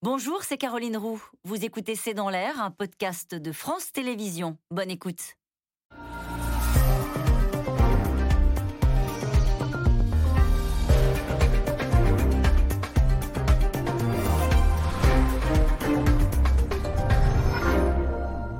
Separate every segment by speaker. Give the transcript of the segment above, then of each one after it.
Speaker 1: Bonjour, c'est Caroline Roux. Vous écoutez C'est dans l'air, un podcast de France Télévisions. Bonne écoute.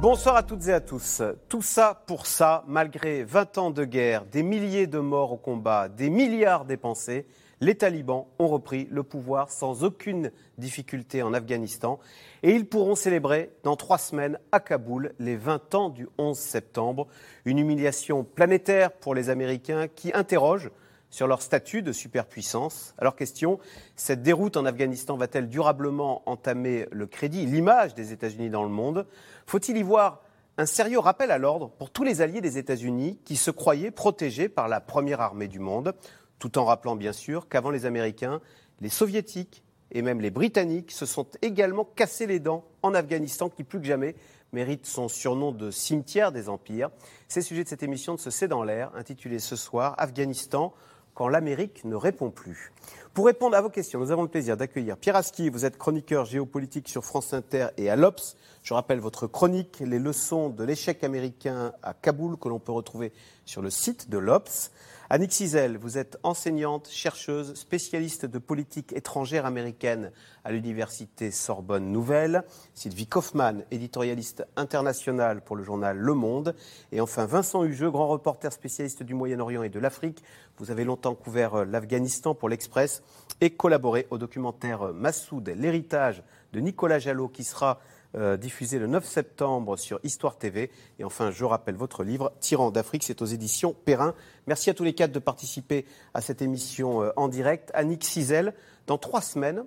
Speaker 2: Bonsoir à toutes et à tous. Tout ça pour ça, malgré 20 ans de guerre, des milliers de morts au combat, des milliards dépensés, les talibans ont repris le pouvoir sans aucune difficulté en Afghanistan et ils pourront célébrer dans trois semaines à Kaboul les 20 ans du 11 septembre. Une humiliation planétaire pour les Américains qui interrogent sur leur statut de superpuissance. Alors question, cette déroute en Afghanistan va-t-elle durablement entamer le crédit, l'image des États-Unis dans le monde? Faut-il y voir un sérieux rappel à l'ordre pour tous les alliés des États-Unis qui se croyaient protégés par la première armée du monde, tout en rappelant bien sûr qu'avant les Américains, les Soviétiques et même les Britanniques se sont également cassés les dents en Afghanistan, qui plus que jamais mérite son surnom de cimetière des empires. C'est le sujet de cette émission de ce C'est dans l'air, intitulée ce soir Afghanistan, quand l'Amérique ne répond plus. Pour répondre à vos questions, nous avons le plaisir d'accueillir Pierre Aski. Vous êtes chroniqueur géopolitique sur France Inter et à l'Obs. Je rappelle votre chronique, les leçons de l'échec américain à Kaboul, que l'on peut retrouver sur le site de l'Obs. Annick Cizel, vous êtes enseignante, chercheuse, spécialiste de politique étrangère américaine à l'université Sorbonne Nouvelle. Sylvie Kaufmann, éditorialiste internationale pour le journal Le Monde. Et enfin Vincent Hugeux, grand reporter spécialiste du Moyen-Orient et de l'Afrique. Vous avez longtemps couvert euh, l'Afghanistan pour l'Express et collaboré au documentaire Massoud, l'héritage de Nicolas Jallot qui sera euh, diffusé le 9 septembre sur Histoire TV. Et enfin, je rappelle votre livre, Tyran d'Afrique, c'est aux éditions Perrin. Merci à tous les quatre de participer à cette émission euh, en direct. Annick Cizel, dans trois semaines,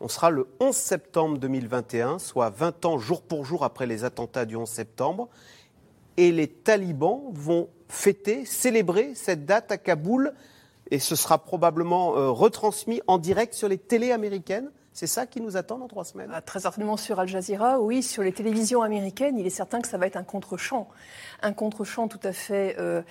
Speaker 2: on sera le 11 septembre 2021, soit 20 ans jour pour jour après les attentats du 11 septembre. Et les talibans vont fêter, célébrer cette date à Kaboul. Et ce sera probablement euh, retransmis en direct sur les télés américaines. C'est ça qui nous attend dans trois semaines
Speaker 3: ah, Très certainement sur Al Jazeera, oui. Sur les télévisions américaines, il est certain que ça va être un contre-champ. Un contre-champ tout à fait. Euh,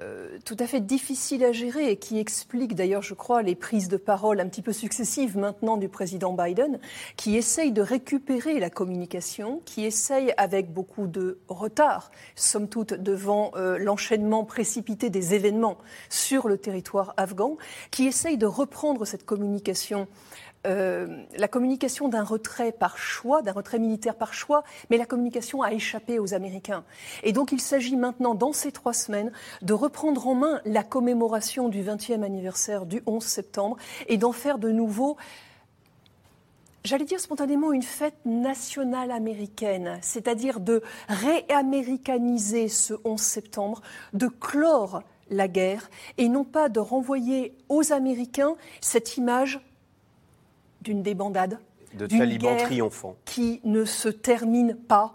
Speaker 3: euh, tout à fait difficile à gérer et qui explique d'ailleurs, je crois, les prises de parole un petit peu successives maintenant du président Biden, qui essaye de récupérer la communication, qui essaye avec beaucoup de retard, somme toute, devant euh, l'enchaînement précipité des événements sur le territoire afghan, qui essaye de reprendre cette communication euh, la communication d'un retrait par choix, d'un retrait militaire par choix, mais la communication a échappé aux Américains. Et donc il s'agit maintenant, dans ces trois semaines, de reprendre en main la commémoration du 20e anniversaire du 11 septembre et d'en faire de nouveau j'allais dire spontanément une fête nationale américaine, c'est-à-dire de réaméricaniser ce 11 septembre, de clore la guerre et non pas de renvoyer aux Américains cette image d'une débandade,
Speaker 2: de talibans triomphants,
Speaker 3: qui ne se termine pas,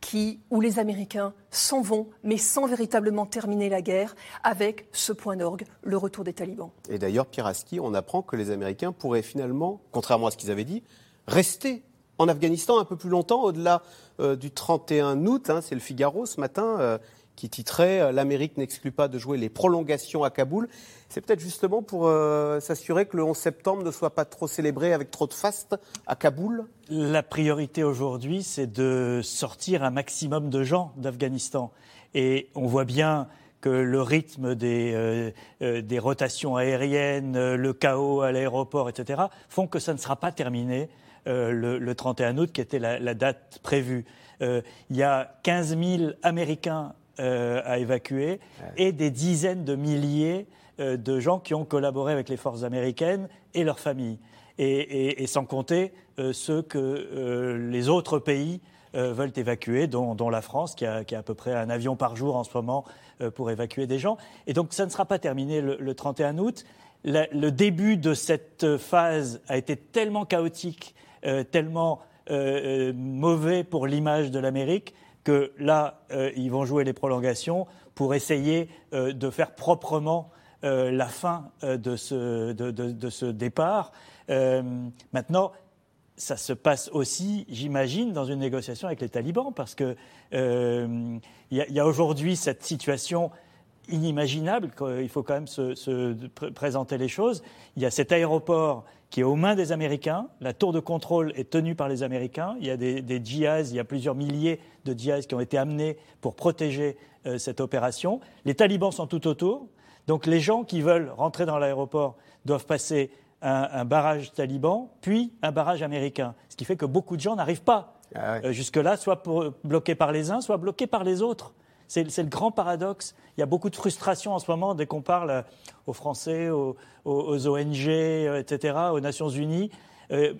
Speaker 3: qui, où les Américains s'en vont, mais sans véritablement terminer la guerre, avec ce point d'orgue, le retour des talibans.
Speaker 2: Et d'ailleurs, Piraski, on apprend que les Américains pourraient finalement, contrairement à ce qu'ils avaient dit, rester en Afghanistan un peu plus longtemps, au-delà euh, du 31 août. Hein, c'est le Figaro ce matin. Euh, qui titrait euh, L'Amérique n'exclut pas de jouer les prolongations à Kaboul. C'est peut-être justement pour euh, s'assurer que le 11 septembre ne soit pas trop célébré avec trop de faste à Kaboul
Speaker 4: La priorité aujourd'hui, c'est de sortir un maximum de gens d'Afghanistan. Et on voit bien que le rythme des, euh, rotations aériennes, le chaos à l'aéroport, etc., font que ça ne sera pas terminé le, 31 août, qui était la date prévue. il y a 15 000 Américains euh, à évacuer et des dizaines de milliers euh, de gens qui ont collaboré avec les forces américaines et leurs familles. Et, sans compter euh, ceux que les autres pays veulent évacuer, dont, la France, qui a, à peu près un avion par jour en ce moment pour évacuer des gens. Et donc ça ne sera pas terminé le, 31 août. le début de cette phase a été tellement chaotique, tellement mauvais pour l'image de l'Amérique que là, euh, ils vont jouer les prolongations pour essayer euh, de faire proprement euh, la fin de ce, départ. maintenant, ça se passe aussi, j'imagine, dans une négociation avec les talibans, parce qu'il y a, aujourd'hui cette situation inimaginable, il faut quand même se, présenter les choses. Il y a cet aéroport qui est aux mains des Américains. La tour de contrôle est tenue par les Américains. Il y a des, des il y a plusieurs milliers de djihadistes qui ont été amenés pour protéger euh, cette opération. Les talibans sont tout autour. Donc les gens qui veulent rentrer dans l'aéroport doivent passer un, barrage taliban, puis un barrage américain. Ce qui fait que beaucoup de gens n'arrivent pas ah euh, jusque-là, soit bloqués par les uns, soit bloqués par les autres. C'est le grand paradoxe. Il y a beaucoup de frustration en ce moment dès qu'on parle euh, aux Français, aux, ONG, etc., aux Nations Unies.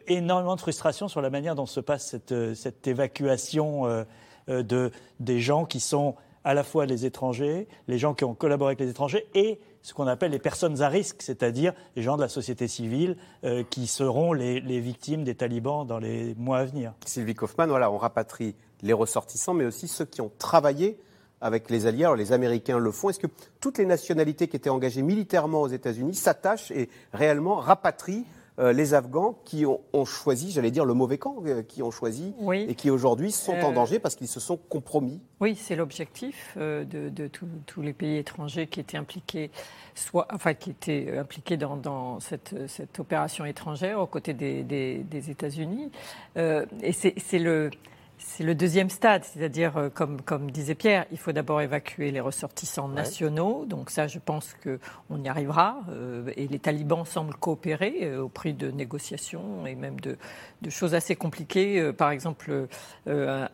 Speaker 4: énormément de frustration sur la manière dont se passe cette, évacuation de, des gens qui sont à la fois les étrangers, les gens qui ont collaboré avec les étrangers et ce qu'on appelle les personnes à risque, c'est-à-dire les gens de la société civile euh, qui seront les, victimes des talibans dans les mois à venir.
Speaker 2: Sylvie Kaufmann, voilà, on rapatrie les ressortissants, mais aussi ceux qui ont travaillé avec les alliés. Alors les Américains le font. Est-ce que toutes les nationalités qui étaient engagées militairement aux États-Unis s'attachent et réellement rapatrient euh, les Afghans qui ont, choisi, j'allais dire le mauvais camp, euh, qui ont choisi et qui aujourd'hui sont en euh, danger parce qu'ils se sont compromis?
Speaker 5: Oui, c'est l'objectif de, tous les pays étrangers qui étaient impliqués, soit, enfin, qui étaient impliqués dans, cette, opération étrangère aux côtés des, des États-Unis. et c'est le c'est le deuxième stade, c'est-à-dire, euh, comme, comme disait Pierre, il faut d'abord évacuer les ressortissants nationaux. Donc ça, je pense qu'on y arrivera. Euh, et les talibans semblent coopérer euh, au prix de négociations et même de, de choses assez compliquées. par exemple, j'ai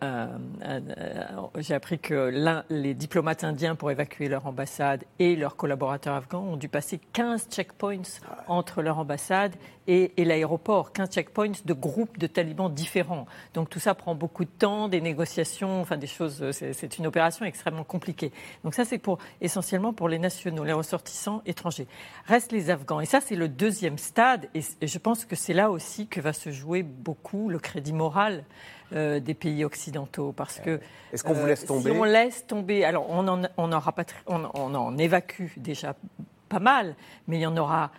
Speaker 5: appris que les diplomates indiens, pour évacuer leur ambassade et leurs collaborateurs afghans, ont dû passer 15 checkpoints entre leur ambassade et, et l'aéroport. 15 checkpoints de groupes de talibans différents. Donc tout ça prend beaucoup de temps, des négociations, enfin des choses. Euh, c'est une opération extrêmement compliquée. Donc ça, c'est pour essentiellement pour les nationaux, les ressortissants étrangers. Restent les Afghans. Et ça, c'est le deuxième stade. Et, je pense que c'est là aussi que va se jouer beaucoup le crédit moral. Euh, des pays occidentaux parce que
Speaker 2: est-ce qu'on vous laisse euh, tomber
Speaker 5: si on laisse tomber alors on en on en, on en évacue déjà pas mal mais il y en aura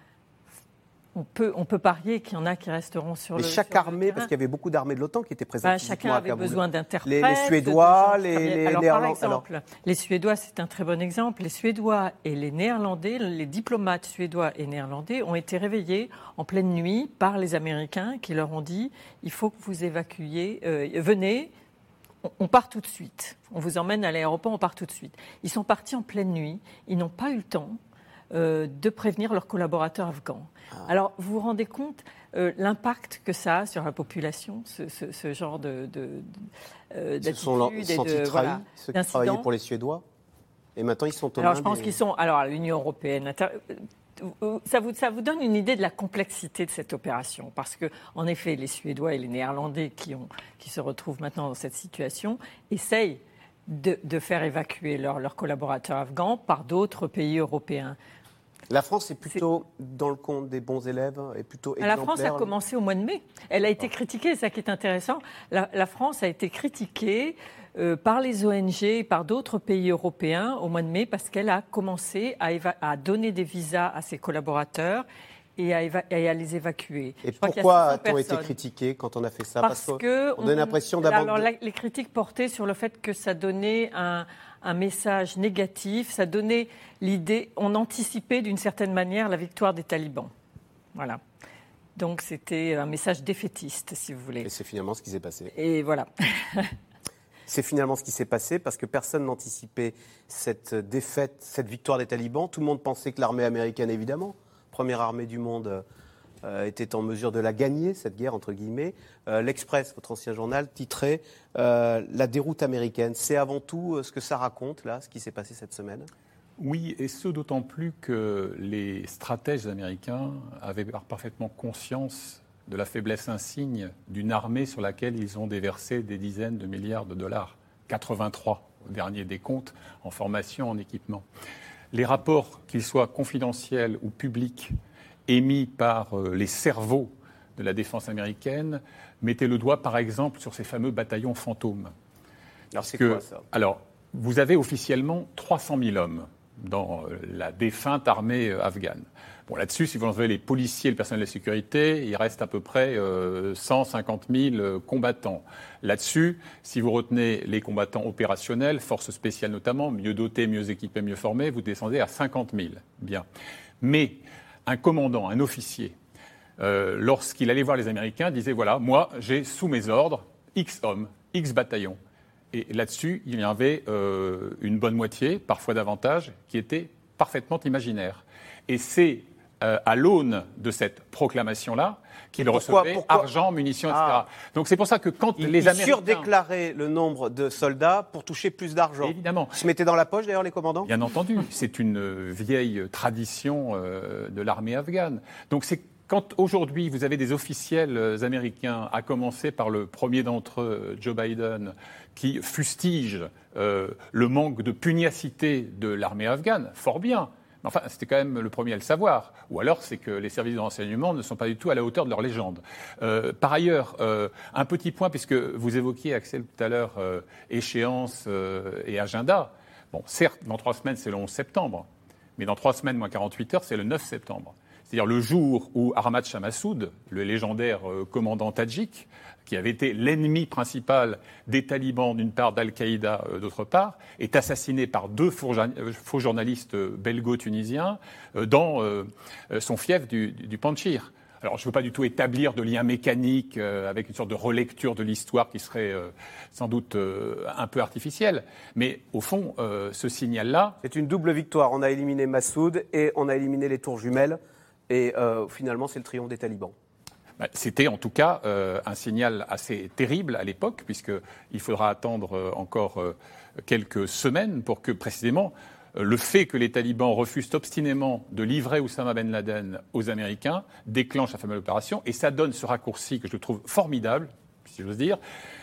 Speaker 5: on peut, on peut parier qu'il y en a qui resteront sur
Speaker 2: Mais
Speaker 5: le.
Speaker 2: chaque armée, parce qu'il y avait beaucoup d'armées de l'OTAN qui étaient présentes.
Speaker 5: Bah, chacun avait besoin d'interprètes.
Speaker 2: Les, Suédois, les,
Speaker 5: alors, Par exemple, les Suédois, c'est un très bon exemple. Les Suédois et les Néerlandais, les diplomates suédois et néerlandais ont été réveillés en pleine nuit par les Américains qui leur ont dit il faut que vous évacuiez, euh, venez. On part tout de suite. On vous emmène à l'aéroport, on part tout de suite. Ils sont partis en pleine nuit. Ils n'ont pas eu le temps euh, de prévenir leurs collaborateurs afghans. Ah. Alors, vous vous rendez compte euh, l'impact que ça a sur la population, ce, genre de, de,
Speaker 2: euh, Ce sont et de, voilà, ceux qui travaillaient pour les Suédois et maintenant ils sont
Speaker 5: au Alors, je pense qu'ils sont. Alors, l'Union européenne. Ça vous, ça vous, donne une idée de la complexité de cette opération, parce que, en effet, les Suédois et les Néerlandais qui, ont, qui se retrouvent maintenant dans cette situation essayent de, faire évacuer leurs collaborateurs afghans par d'autres pays européens.
Speaker 2: La France est plutôt dans le compte des bons élèves et plutôt exemplaire.
Speaker 5: La France a commencé au mois de mai. Elle a été critiquée, c'est ça qui est intéressant. La, France a été critiquée euh, par les ONG et par d'autres pays européens au mois de mai parce qu'elle a commencé à, à, donner des visas à ses collaborateurs et à, à, les évacuer.
Speaker 2: Et pourquoi a-t-on été critiqué quand on a fait ça?
Speaker 5: Parce, que
Speaker 2: on, a l'impression.
Speaker 5: Alors les critiques portaient sur le fait que ça donnait un, un message négatif, ça donnait l'idée, on anticipait d'une certaine manière la victoire des talibans. Voilà. Donc c'était un message défaitiste, si vous voulez.
Speaker 2: Et c'est finalement ce qui s'est passé.
Speaker 5: Et voilà.
Speaker 2: c'est finalement ce qui s'est passé parce que personne n'anticipait cette défaite, cette victoire des talibans. Tout le monde pensait que l'armée américaine, évidemment, première armée du monde, euh, était en mesure de la gagner, cette guerre, entre guillemets. Euh, L'Express, votre ancien journal, titrait euh, La déroute américaine. C'est avant tout ce que ça raconte, là, ce qui s'est passé cette semaine
Speaker 6: oui, et ce d'autant plus que les stratèges américains avaient parfaitement conscience de la faiblesse insigne d'une armée sur laquelle ils ont déversé des dizaines de milliards de dollars, 83 au dernier décompte, en formation, en équipement. Les rapports, qu'ils soient confidentiels ou publics, émis par euh, les cerveaux de la défense américaine mettaient le doigt, par exemple, sur ces fameux bataillons fantômes.
Speaker 2: Alors, c'est quoi ça?
Speaker 6: Alors, vous avez officiellement 300 000 hommes dans euh, la défunte armée euh, afghane. Bon, là-dessus, si vous enlevez les policiers et le personnel de sécurité, il reste à peu près 150 000 combattants. Là-dessus, si vous retenez les combattants opérationnels, forces spéciales notamment, mieux dotés, mieux équipés, mieux formés, vous descendez à 50 000. Bien. Mais un commandant, un officier euh, lorsqu'il allait voir les Américains, disait voilà, moi, j'ai sous mes ordres X hommes, X bataillons. Et là-dessus, il y avait euh, une bonne moitié, parfois davantage, qui était parfaitement imaginaire. Et c'est euh, à l'aune de cette proclamation-là qu'il recevait argent, munitions, etc. Ah. Donc c'est pour ça que quand
Speaker 2: il,
Speaker 6: les Américains...
Speaker 2: surdéclarait le nombre de soldats pour toucher plus d'argent.
Speaker 6: Évidemment.
Speaker 2: Ils se mettaient dans la poche d'ailleurs les commandants?
Speaker 6: Bien entendu. c'est une vieille tradition euh, de l'armée afghane. Donc c'est quand aujourd'hui vous avez des officiels euh, américains, à commencer par le premier d'entre eux, Joe Biden, qui fustige euh, le manque de pugnacité de l'armée afghane, fort bien. Enfin, c'était quand même le premier à le savoir. Ou alors, c'est que les services de renseignement ne sont pas du tout à la hauteur de leur légende. Euh, par ailleurs, un petit point, puisque vous évoquiez, Axel, tout à l'heure, échéance et agenda. Bon, certes, dans trois semaines, c'est le 11 septembre. Mais dans trois semaines, moins 48 heures, c'est le 9 septembre c'est-à-dire le jour où Ahmad Shah Massoud, le légendaire euh, commandant tadjik, qui avait été l'ennemi principal des talibans d'une part, d'Al-Qaïda euh, d'autre part, est assassiné par deux faux journalistes euh, belgo-tunisiens dans son fief du, du Panchir. Alors, je ne veux pas du tout établir de lien mécanique avec une sorte de relecture de l'histoire qui serait sans doute un peu artificielle. Mais au fond, ce signal-là.
Speaker 2: C'est une double victoire. On a éliminé Massoud et on a éliminé les tours jumelles. Et euh, finalement, c'est le triomphe des talibans.
Speaker 6: Bah, c'était en tout cas euh, un signal assez terrible à l'époque, puisqu'il faudra attendre euh, encore quelques semaines pour que précisément le fait que les talibans refusent obstinément de livrer Oussama Ben Laden aux Américains déclenche la fameuse opération. Et ça donne ce raccourci que je trouve formidable, si j'ose dire.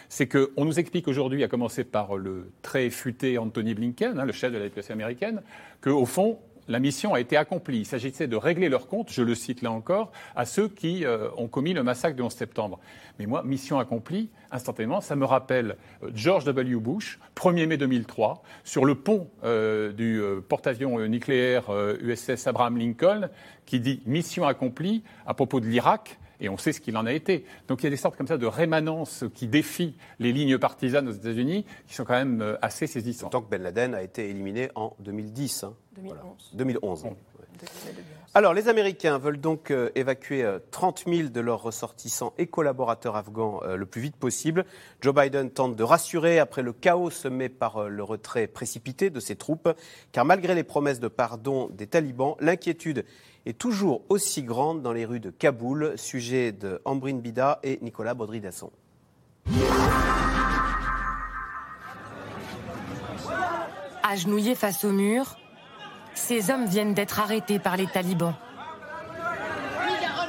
Speaker 6: C'est qu'on nous explique aujourd'hui, à commencer par le très futé Anthony Blinken, hein, le chef de la diplomatie américaine, qu'au fond, la mission a été accomplie. Il s'agissait de régler leur compte, je le cite là encore, à ceux qui euh, ont commis le massacre du 11 septembre. Mais moi, mission accomplie, instantanément, ça me rappelle euh, George W. Bush, 1er mai 2003, sur le pont euh, du porte-avions nucléaire USS Abraham Lincoln, qui dit mission accomplie à propos de l'Irak et on sait ce qu'il en a été. Donc il y a des sortes comme ça de rémanences qui défient les lignes partisanes aux États-Unis, qui sont quand même euh, assez saisissantes.
Speaker 2: Tant que Ben Laden a été éliminé en 2010. 2011. 2011. Alors, les Américains veulent donc euh, évacuer 30 euh, 000 de leurs ressortissants et collaborateurs afghans le plus vite possible. Joe Biden tente de rassurer après le chaos semé par le retrait précipité de ses troupes, car malgré les promesses de pardon des talibans, l'inquiétude est toujours aussi grande dans les rues de Kaboul. Sujet de Ambrine Bida et Nicolas Baudry-Dasson.
Speaker 7: Agenouillés face au mur, ces hommes viennent d'être arrêtés par les talibans.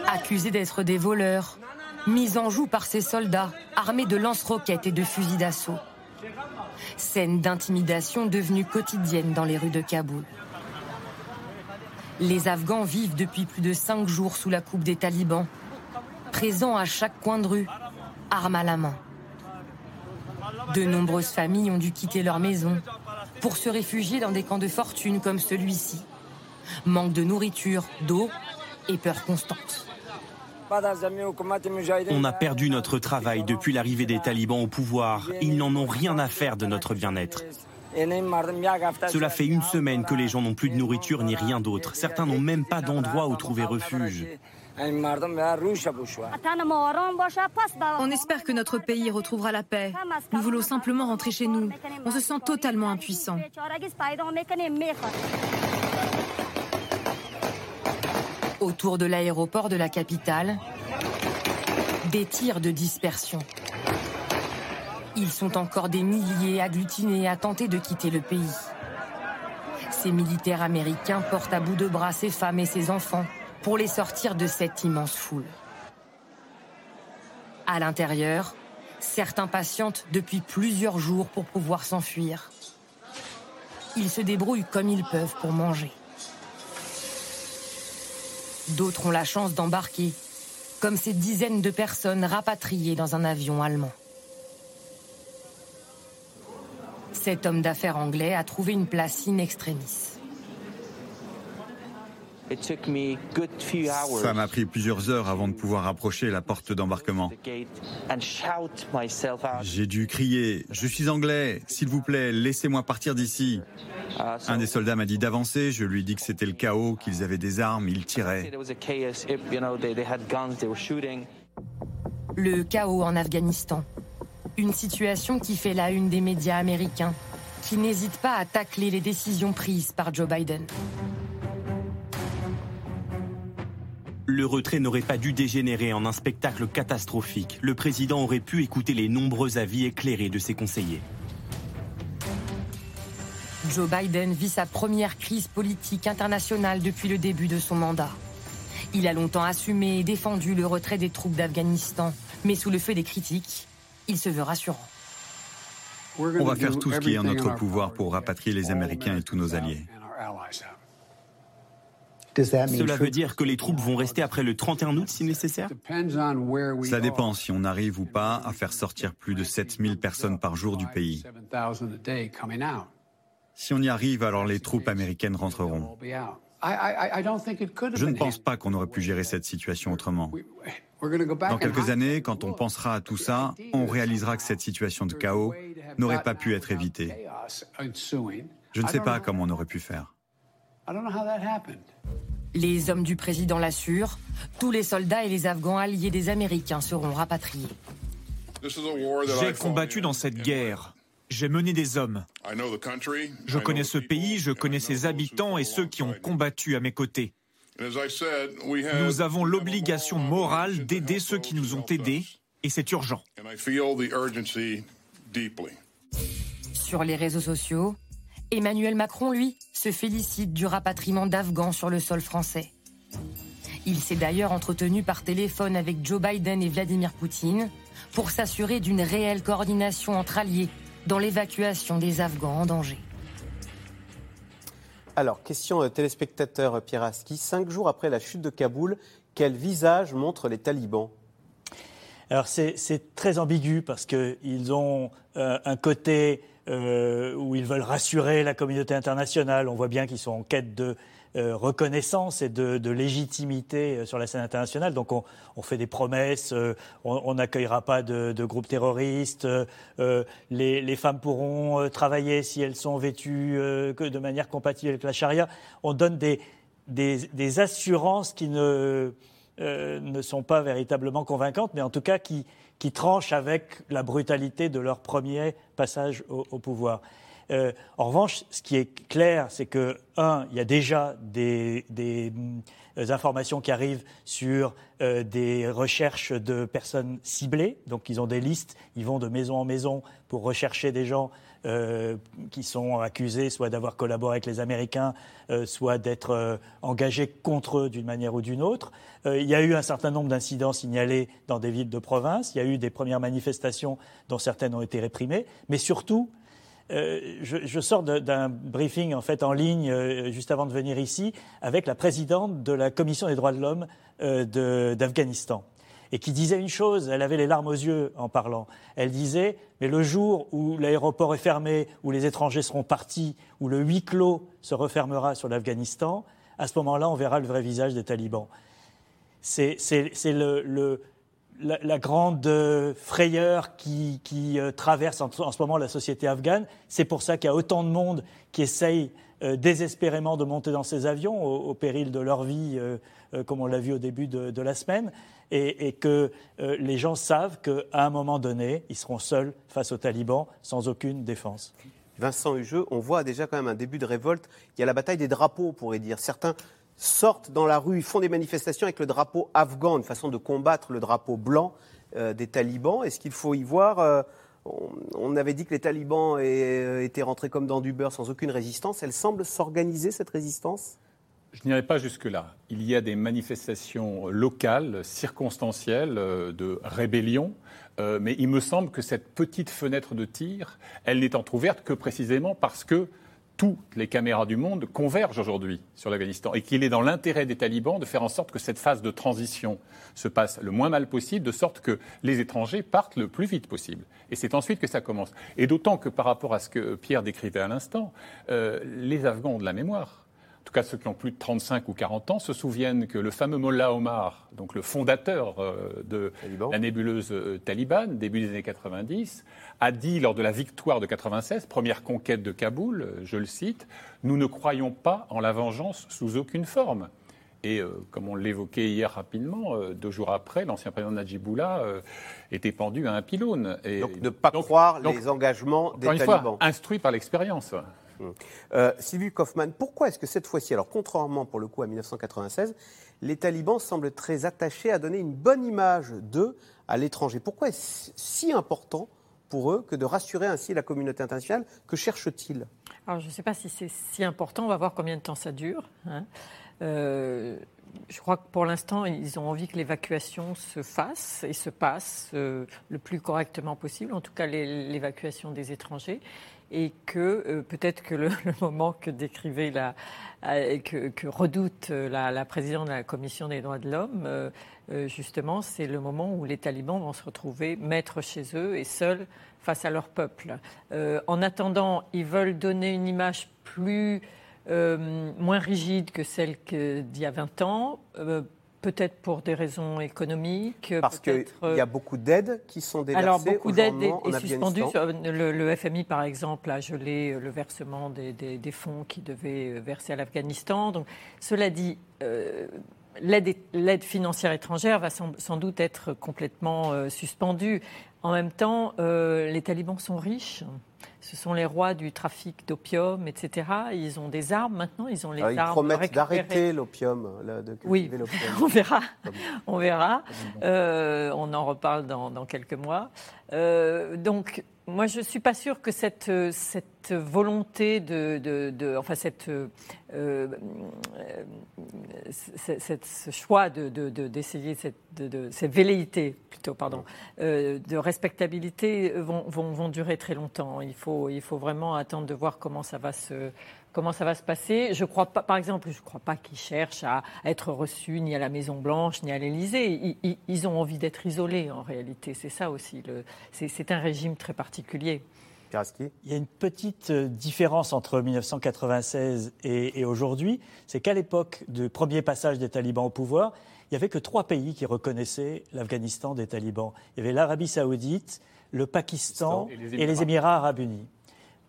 Speaker 7: Accusés d'être des voleurs, mis en joue par ces soldats armés de lance-roquettes et de fusils d'assaut. Scène d'intimidation devenue quotidienne dans les rues de Kaboul. Les Afghans vivent depuis plus de cinq jours sous la coupe des talibans, présents à chaque coin de rue, armes à la main. De nombreuses familles ont dû quitter leur maison pour se réfugier dans des camps de fortune comme celui-ci. Manque de nourriture, d'eau et peur constante.
Speaker 8: On a perdu notre travail depuis l'arrivée des talibans au pouvoir. Ils n'en ont rien à faire de notre bien-être. Cela fait une semaine que les gens n'ont plus de nourriture ni rien d'autre. Certains n'ont même pas d'endroit où trouver refuge.
Speaker 9: On espère que notre pays retrouvera la paix. Nous voulons simplement rentrer chez nous. On se sent totalement impuissant.
Speaker 7: Autour de l'aéroport de la capitale, des tirs de dispersion. Ils sont encore des milliers agglutinés à tenter de quitter le pays. Ces militaires américains portent à bout de bras ces femmes et ces enfants pour les sortir de cette immense foule. À l'intérieur, certains patientent depuis plusieurs jours pour pouvoir s'enfuir. Ils se débrouillent comme ils peuvent pour manger. D'autres ont la chance d'embarquer, comme ces dizaines de personnes rapatriées dans un avion allemand. Cet homme d'affaires anglais a trouvé une place in extremis.
Speaker 10: Ça m'a pris plusieurs heures avant de pouvoir approcher la porte d'embarquement. J'ai dû crier ⁇ Je suis anglais, s'il vous plaît, laissez-moi partir d'ici ⁇ Un des soldats m'a dit d'avancer, je lui ai dit que c'était le chaos, qu'ils avaient des armes, ils tiraient.
Speaker 7: Le chaos en Afghanistan. Une situation qui fait la une des médias américains, qui n'hésitent pas à tacler les décisions prises par Joe Biden.
Speaker 8: Le retrait n'aurait pas dû dégénérer en un spectacle catastrophique. Le président aurait pu écouter les nombreux avis éclairés de ses conseillers.
Speaker 7: Joe Biden vit sa première crise politique internationale depuis le début de son mandat. Il a longtemps assumé et défendu le retrait des troupes d'Afghanistan, mais sous le feu des critiques, il se veut rassurant.
Speaker 10: On va faire tout ce qui est en notre pouvoir pour rapatrier les Américains et tous nos alliés.
Speaker 8: Cela veut dire que les troupes vont rester après le 31 août si nécessaire?
Speaker 10: Ça dépend si on arrive ou pas à faire sortir plus de 7000 personnes par jour du pays. Si on y arrive, alors les troupes américaines rentreront. Je ne pense pas qu'on aurait pu gérer cette situation autrement. Dans quelques années, quand on pensera à tout ça, on réalisera que cette situation de chaos n'aurait pas pu être évitée. Je ne sais pas comment on aurait pu faire.
Speaker 7: Les hommes du président l'assurent, tous les soldats et les Afghans alliés des Américains seront rapatriés.
Speaker 11: J'ai combattu dans cette guerre. J'ai mené des hommes. Je connais ce pays, je connais ses habitants et ceux qui ont combattu à mes côtés. Nous avons l'obligation morale d'aider ceux qui nous ont aidés et c'est urgent.
Speaker 7: Sur les réseaux sociaux, Emmanuel Macron, lui, se félicite du rapatriement d'Afghans sur le sol français. Il s'est d'ailleurs entretenu par téléphone avec Joe Biden et Vladimir Poutine pour s'assurer d'une réelle coordination entre alliés dans l'évacuation des Afghans en danger.
Speaker 2: Alors, question euh, téléspectateur euh, Pierre Aski. Cinq jours après la chute de Kaboul, quel visage montrent les talibans?
Speaker 4: Alors, c'est très ambigu parce qu'ils ont euh, un côté où ils veulent rassurer la communauté internationale. On voit bien qu'ils sont en quête de euh, reconnaissance et de, légitimité euh, sur la scène internationale. Donc on, fait des promesses, euh, on n'accueillera pas de, groupes terroristes, les, femmes pourront travailler si elles sont vêtues de manière compatible avec la charia. On donne des, assurances qui ne, sont pas véritablement convaincantes, mais en tout cas qui tranchent avec la brutalité de leur premier passage au pouvoir. Euh, en revanche, ce qui est clair, c'est que, un, il y a déjà des, euh, informations qui arrivent sur euh, des recherches de personnes ciblées. Donc, ils ont des listes, ils vont de maison en maison pour rechercher des gens qui sont accusés soit d'avoir collaboré avec les Américains, soit d'être engagés contre eux d'une manière ou d'une autre. il y a eu un certain nombre d'incidents signalés dans des villes de province. Il y a eu des premières manifestations dont certaines ont été réprimées. Mais surtout, euh, je, sors d'un briefing en fait en ligne euh, juste avant de venir ici avec la présidente de la commission des droits de l'homme euh, d'Afghanistan et qui disait une chose, elle avait les larmes aux yeux en parlant. Elle disait, mais le jour où l'aéroport est fermé, où les étrangers seront partis, où le huis clos se refermera sur l'Afghanistan, à ce moment-là, on verra le vrai visage des talibans. C'est le, la, grande euh, frayeur qui, euh, traverse en, ce moment la société afghane. C'est pour ça qu'il y a autant de monde qui essaye euh, désespérément de monter dans ces avions au, péril de leur vie, comme on l'a vu au début de, la semaine, et, que les gens savent qu'à un moment donné, ils seront seuls face aux talibans, sans aucune défense.
Speaker 2: Vincent Hugeux, on voit déjà quand même un début de révolte. Il y a la bataille des drapeaux, on pourrait dire. Certains sortent dans la rue, font des manifestations avec le drapeau afghan, une façon de combattre le drapeau blanc euh, des talibans. Est-ce qu'il faut y voir euh, on, avait dit que les talibans euh, étaient rentrés comme dans du beurre sans aucune résistance. Elle semble s'organiser, cette résistance?
Speaker 6: Je n'irai pas jusque-là. Il y a des manifestations locales, circonstancielles, de rébellion, mais il me semble que cette petite fenêtre de tir, elle n'est entrouverte que précisément parce que toutes les caméras du monde convergent aujourd'hui sur l'Afghanistan et qu'il est dans l'intérêt des talibans de faire en sorte que cette phase de transition se passe le moins mal possible, de sorte que les étrangers partent le plus vite possible. Et c'est ensuite que ça commence. Et d'autant que par rapport à ce que Pierre décrivait à l'instant, euh, les Afghans ont de la mémoire. Tout cas ceux qui ont plus de 35 ou 40 ans, se souviennent que le fameux Mollah Omar, donc le fondateur euh, de la nébuleuse euh, Taliban, début des années 90, a dit lors de la victoire de 96, première conquête de Kaboul, euh, je le cite, Nous ne croyons pas en la vengeance sous aucune forme. Et comme on l'évoquait hier rapidement, deux jours après, l'ancien président Najibullah était pendu à un pylône.
Speaker 2: Et donc ne pas croire les engagements des talibans.
Speaker 6: instruit par l'expérience.
Speaker 2: Euh, Sylvie Kaufmann, pourquoi est-ce que cette fois-ci, alors contrairement pour le coup à 1996, les talibans semblent très attachés à donner une bonne image d'eux à l'étranger? Pourquoi est-ce si important pour eux que de rassurer ainsi la communauté internationale? Que cherchent-ils?
Speaker 5: Alors je ne sais pas si c'est si important, on va voir combien de temps ça dure. Hein. Euh, je crois que pour l'instant, ils ont envie que l'évacuation se fasse et se passe euh, le plus correctement possible, en tout cas l'évacuation des étrangers et que euh, peut-être que le, moment que décrivait la, euh, que, redoute euh, la, présidente de la Commission des droits de l'homme, justement, c'est le moment où les talibans vont se retrouver maîtres chez eux et seuls face à leur peuple. en attendant, ils veulent donner une image plus moins rigide que celle d'il y a 20 ans, Peut-être pour des raisons économiques.
Speaker 2: Parce qu'il y a euh, beaucoup d'aides qui sont déversées.
Speaker 5: Alors, beaucoup d'aides est, suspendues. Le, le, FMI, par exemple, a gelé le versement des, des, fonds qui devaient verser à l'Afghanistan. Donc, cela dit, euh, l'aide financière étrangère va sans, doute être complètement euh, suspendue. En même temps, les talibans sont riches. Ce sont les rois du trafic d'opium, etc. Ils ont des armes maintenant, ils ont les
Speaker 2: armes.
Speaker 5: Ils
Speaker 2: promettent d'arrêter l'opium, de
Speaker 5: Oui, on verra. on verra. Euh, on en reparle dans, dans quelques mois. Euh, donc, moi, je ne suis pas sûre que cette, cette volonté de, de, enfin cette, euh, cette, ce choix d'essayer cette, de, cette velléité plutôt, pardon, euh, de respectabilité vont, vont, vont, durer très longtemps. Il faut, il faut vraiment attendre de voir comment ça va se comment ça va se passer. Je crois pas, par exemple, je ne crois pas qu'ils cherchent à être reçus ni à la Maison Blanche ni à l'Élysée. Ils, ont envie d'être isolés en réalité. C'est ça aussi. C'est un régime très particulier.
Speaker 4: Il y a une petite euh, différence entre 1996 et, aujourd'hui, c'est qu'à l'époque du premier passage des talibans au pouvoir, il n'y avait que trois pays qui reconnaissaient l'Afghanistan des talibans. Il y avait l'Arabie saoudite, le Pakistan et les Émirats arabes unis.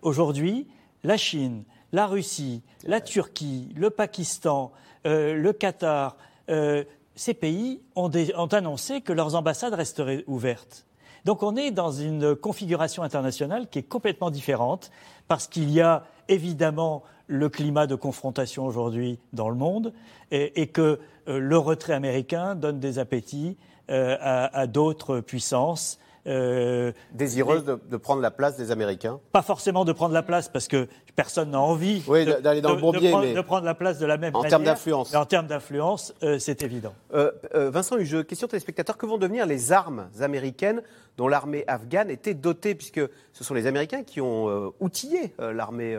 Speaker 4: Aujourd'hui, la Chine, la Russie, la Turquie, le Pakistan, euh, le Qatar, euh, ces pays ont, annoncé que leurs ambassades resteraient ouvertes. Donc on est dans une configuration internationale qui est complètement différente parce qu'il y a évidemment le climat de confrontation aujourd'hui dans le monde et, que euh, le retrait américain donne des appétits à d'autres puissances
Speaker 2: euh, Désireuse de, prendre la place des Américains?
Speaker 4: Pas forcément de prendre la place, parce que personne n'a envie
Speaker 2: d'aller dans le
Speaker 4: de, de, prendre, la place de la même
Speaker 2: en
Speaker 4: manière.
Speaker 2: Termes d'influence.
Speaker 4: En termes d'influence, euh, c'est évident.
Speaker 2: Euh, Vincent Hugeux, question téléspectateur, que vont devenir les armes américaines dont l'armée afghane était dotée, puisque ce sont les Américains qui ont outillé l'armée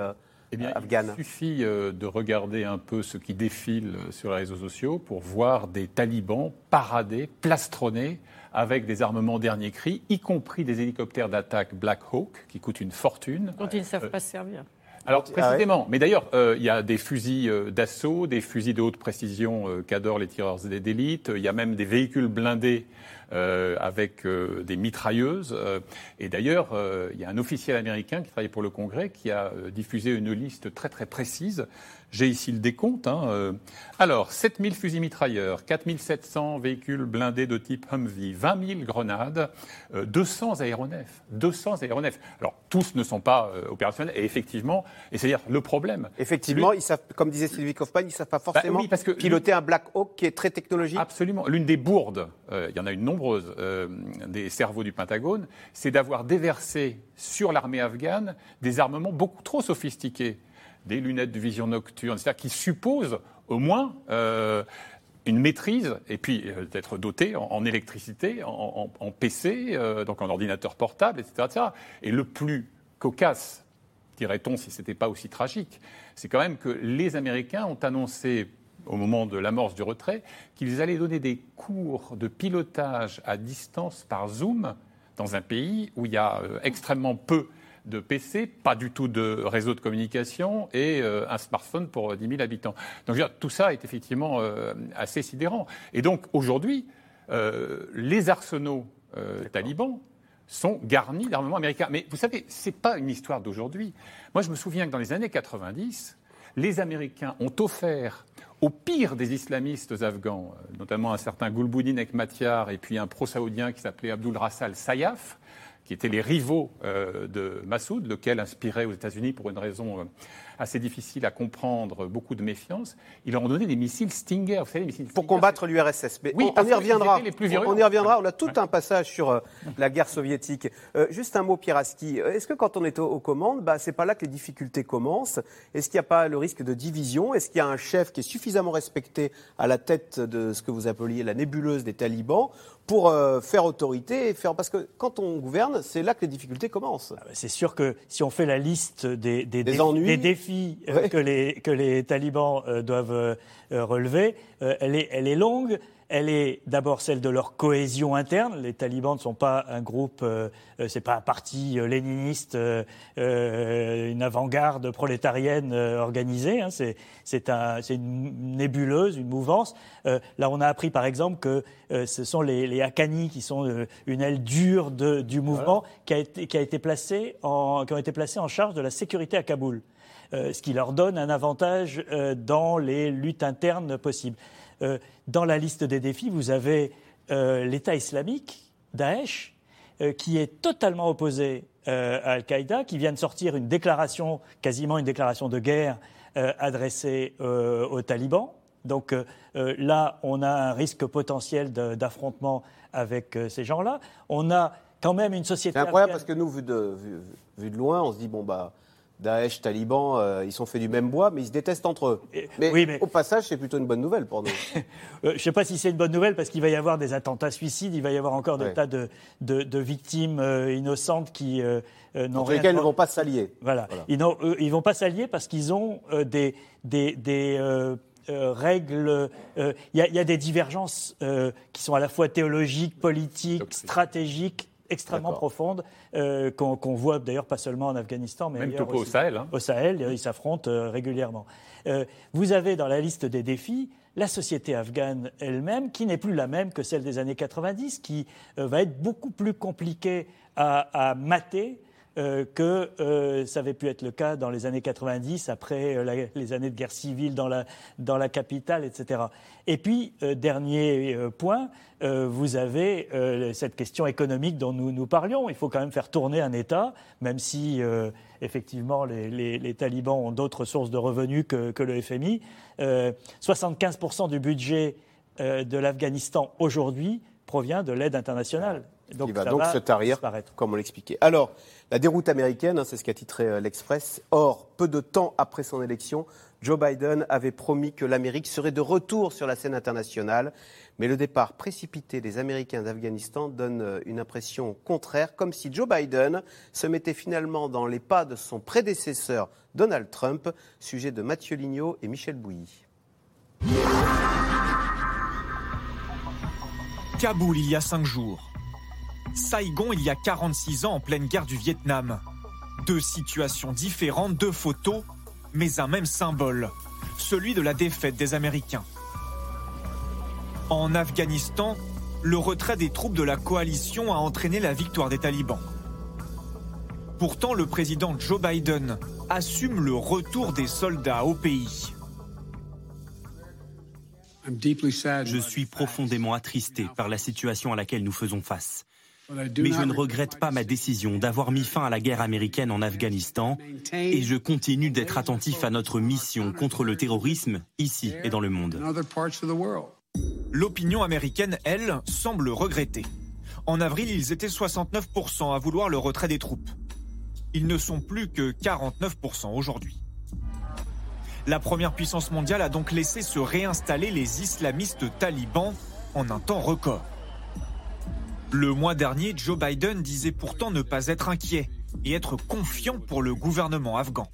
Speaker 2: eh bien, afghane.
Speaker 6: Il suffit de regarder un peu ce qui défile sur les réseaux sociaux pour voir des talibans parader, plastronner avec des armements dernier cri, y compris des hélicoptères d'attaque Black Hawk qui coûtent une fortune.
Speaker 5: Dont ils ne savent pas se servir.
Speaker 6: Alors ah précisément, mais d'ailleurs, euh, il y a des fusils euh, d'assaut, des fusils de haute précision euh, qu'adorent les tireurs d'élite, il y a même des véhicules blindés avec des mitrailleuses. et d'ailleurs, il y a un officiel américain qui travaille pour le Congrès qui a diffusé une liste très très précise j'ai ici le décompte. Hein, euh. Alors, 7000 fusils mitrailleurs, 4700 véhicules blindés de type Humvee, 20 000 grenades, 200 euh, aéronefs. 200 aéronefs. Alors, tous ne sont pas euh, opérationnels, et effectivement, et c'est-à-dire le problème.
Speaker 2: Effectivement, ils savent, comme disait Sylvie Kaufmann, ils ne savent pas bah forcément parce que piloter un Black Hawk qui est très technologique.
Speaker 6: Absolument. L'une des bourdes, il y en a une nombreuse, des cerveaux du Pentagone, c'est d'avoir déversé sur l'armée afghane des armements beaucoup trop sophistiqués des lunettes de vision nocturne, c'est-à-dire qui supposent au moins euh, une maîtrise et puis euh, d'être doté en, électricité, en, PC, euh, donc en ordinateur portable, etc., Et le plus cocasse, dirait-on, si ce n'était pas aussi tragique, c'est quand même que les Américains ont annoncé au moment de l'amorce du retrait qu'ils allaient donner des cours de pilotage à distance par Zoom dans un pays où il y a extrêmement peu de PC, pas du tout de réseau de communication et euh, un smartphone pour 10 000 habitants. Donc tout ça est effectivement euh, assez sidérant. Et donc aujourd'hui, les arsenaux talibans sont garnis d'armements américains. Mais vous savez, ce n'est pas une histoire d'aujourd'hui. Moi, je me souviens que dans les années 90, les Américains ont offert au pire des islamistes afghans, notamment un certain Gulbuddin Ekmatyar et puis un pro-saoudien qui s'appelait Abdul Rassal Sayaf, qui étaient les rivaux euh, de Massoud, lequel inspirait aux États-Unis pour une raison euh, assez difficile à comprendre, beaucoup de méfiance. Ils leur ont donné des missiles Stinger, vous savez, des missiles
Speaker 2: Pour combattre l'URSS. Mais oui, on, y reviendra. on y reviendra. On a tout un passage sur euh, la guerre soviétique. juste un mot, Pieraski. Est-ce que quand on est aux, commandes, bah, c'est pas là que les difficultés commencent? Est-ce qu'il n'y a pas le risque de division? Est-ce qu'il y a un chef qui est suffisamment respecté à la tête de ce que vous appeliez la nébuleuse des talibans pour euh, faire autorité faire parce que quand on gouverne, c'est là que les difficultés commencent. Ah
Speaker 4: bah, c'est sûr que si on fait la liste des, des, des, défis euh, que, les, que les talibans euh, doivent relever, elle, est, elle est longue. Elle est d'abord celle de leur cohésion interne. Les talibans ne sont pas un groupe, euh, euh c'est pas un parti euh, léniniste, euh, une avant-garde prolétarienne organisée. Hein. C'est, c'est, un, c'est une nébuleuse, une mouvance. là, on a appris par exemple que ce sont les, les Haqqani qui sont une aile dure de, du mouvement qui, a été, qui, a été placé en, qui ont été placés en charge de la sécurité à Kaboul. Ce qui leur donne un avantage dans les luttes internes possibles. Euh, dans la liste des défis, vous avez euh, l'État islamique, Daesh, euh, qui est totalement opposé à Al-Qaïda, qui vient de sortir une déclaration, quasiment une déclaration de guerre adressée aux talibans. Donc là, on a un risque potentiel d'affrontement avec ces gens-là. On a quand même une société.
Speaker 2: C'est incroyable parce que nous, vu de, vu de loin, on se dit bon bah Daesh, Taliban, euh, ils sont faits du même bois, mais ils se détestent entre eux. Mais, oui, mais... au passage, c'est plutôt une bonne nouvelle pour nous.
Speaker 4: Euh, je ne sais pas si c'est une bonne nouvelle parce qu'il va y avoir des attentats suicides, il va y avoir encore des tas de, de, victimes euh, innocentes qui n'ont rien.
Speaker 2: lesquelles ils ne vont pas s'allier.
Speaker 4: Voilà. Ils ne vont pas s'allier parce qu'ils ont des, des, des règles. Il y, y, a des divergences qui sont à la fois théologiques, politiques, stratégiques extrêmement profonde euh, qu'on voit d'ailleurs pas seulement en Afghanistan, mais
Speaker 6: même tout au Sahel. Hein.
Speaker 4: Au Sahel, ils s'affrontent euh, régulièrement. Euh, vous avez dans la liste des défis la société afghane elle-même, qui n'est plus la même que celle des années 90, qui va être beaucoup plus compliquée à, à mater euh, que euh, ça avait pu être le cas dans les années 90, après euh, les années de guerre civile dans la, dans la capitale, etc. Et puis, dernier point, vous avez cette question économique dont nous, nous parlions. Il faut quand même faire tourner un État, même si, effectivement, les, les, les, talibans ont d'autres sources de revenus que, que le FMI. 75% du budget de l'Afghanistan aujourd'hui provient de l'aide internationale.
Speaker 2: Donc, il va donc se tarir, comme on l'expliquait. Alors, la déroute américaine, hein, c'est ce qu'a titré euh, l'Express. Or, peu de temps après son élection, Joe Biden avait promis que l'Amérique serait de retour sur la scène internationale. Mais le départ précipité des Américains d'Afghanistan donne euh, une impression contraire, comme si Joe Biden se mettait finalement dans les pas de son prédécesseur Donald Trump, sujet de Mathieu Lignot et Michel Bouilly.
Speaker 11: Kaboul, il y a cinq jours. Saigon il y a 46 ans en pleine guerre du Vietnam. Deux situations différentes, deux photos, mais un même symbole, celui de la défaite des Américains. En Afghanistan, le retrait des troupes de la coalition a entraîné la victoire des talibans. Pourtant, le président Joe Biden assume le retour des soldats au pays.
Speaker 8: Je suis profondément attristé par la situation à laquelle nous faisons face. Mais je ne regrette pas ma décision d'avoir mis fin à la guerre américaine en Afghanistan et je continue d'être attentif à notre mission contre le terrorisme ici et dans le monde.
Speaker 11: L'opinion américaine, elle, semble regretter. En avril, ils étaient 69% à vouloir le retrait des troupes. Ils ne sont plus que 49% aujourd'hui. La première puissance mondiale a donc laissé se réinstaller les islamistes talibans en un temps record. Le mois dernier, Joe Biden disait pourtant ne pas être inquiet et être confiant pour le gouvernement afghan.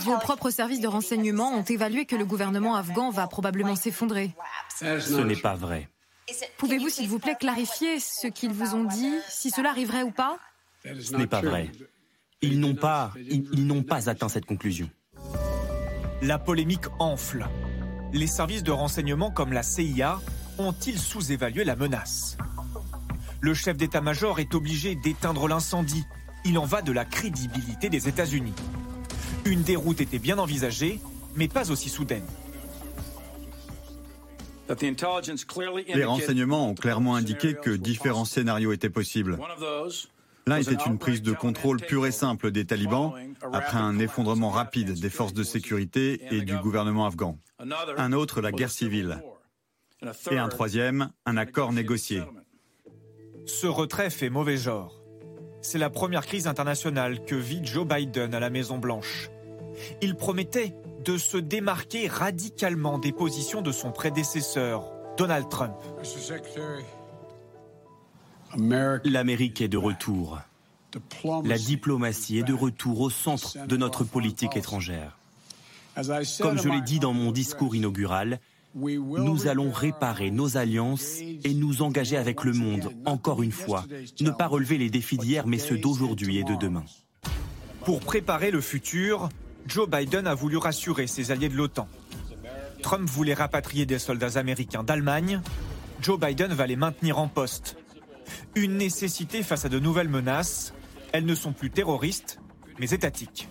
Speaker 9: Vos propres services de renseignement ont évalué que le gouvernement afghan va probablement s'effondrer.
Speaker 8: Ce n'est pas vrai.
Speaker 9: Pouvez-vous, s'il vous plaît, clarifier ce qu'ils vous ont dit, si cela arriverait ou pas?
Speaker 8: Ce n'est pas vrai. Ils n'ont pas, ils n'ont pas atteint cette conclusion.
Speaker 11: La polémique enfle. Les services de renseignement comme la CIA ont-ils sous-évalué la menace? Le chef d'état-major est obligé d'éteindre l'incendie. Il en va de la crédibilité des États-Unis. Une déroute était bien envisagée, mais pas aussi soudaine.
Speaker 10: Les renseignements ont clairement indiqué que différents scénarios étaient possibles. L'un était une prise de contrôle pure et simple des talibans après un effondrement rapide des forces de sécurité et du gouvernement afghan. Un autre, la guerre civile. Et un troisième, un accord négocié.
Speaker 11: Ce retrait fait mauvais genre. C'est la première crise internationale que vit Joe Biden à la Maison-Blanche. Il promettait de se démarquer radicalement des positions de son prédécesseur, Donald Trump.
Speaker 8: L'Amérique est de retour. La diplomatie est de retour au centre de notre politique étrangère. Comme je l'ai dit dans mon discours inaugural, nous allons réparer nos alliances et nous engager avec le monde, encore une fois, ne pas relever les défis d'hier, mais ceux d'aujourd'hui et de demain.
Speaker 11: Pour préparer le futur, Joe Biden a voulu rassurer ses alliés de l'OTAN. Trump voulait rapatrier des soldats américains d'Allemagne. Joe Biden va les maintenir en poste. Une nécessité face à de nouvelles menaces. Elles ne sont plus terroristes, mais étatiques.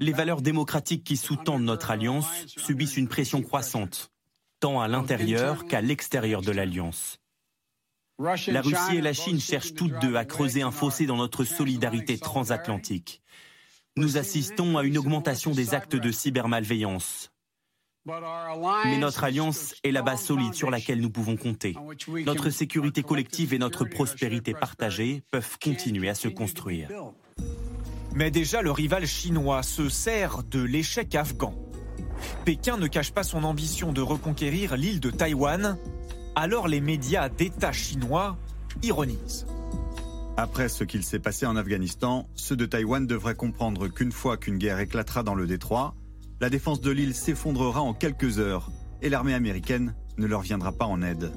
Speaker 8: Les valeurs démocratiques qui sous-tendent notre alliance subissent une pression croissante, tant à l'intérieur qu'à l'extérieur de l'alliance. La Russie et la Chine cherchent toutes deux à creuser un fossé dans notre solidarité transatlantique. Nous assistons à une augmentation des actes de cybermalveillance. Mais notre alliance est la base solide sur laquelle nous pouvons compter. Notre sécurité collective et notre prospérité partagée peuvent continuer à se construire.
Speaker 11: Mais déjà, le rival chinois se sert de l'échec afghan. Pékin ne cache pas son ambition de reconquérir l'île de Taïwan, alors les médias d'État chinois ironisent.
Speaker 10: Après ce qu'il s'est passé en Afghanistan, ceux de Taïwan devraient comprendre qu'une fois qu'une guerre éclatera dans le détroit, la défense de l'île s'effondrera en quelques heures et l'armée américaine ne leur viendra pas en aide.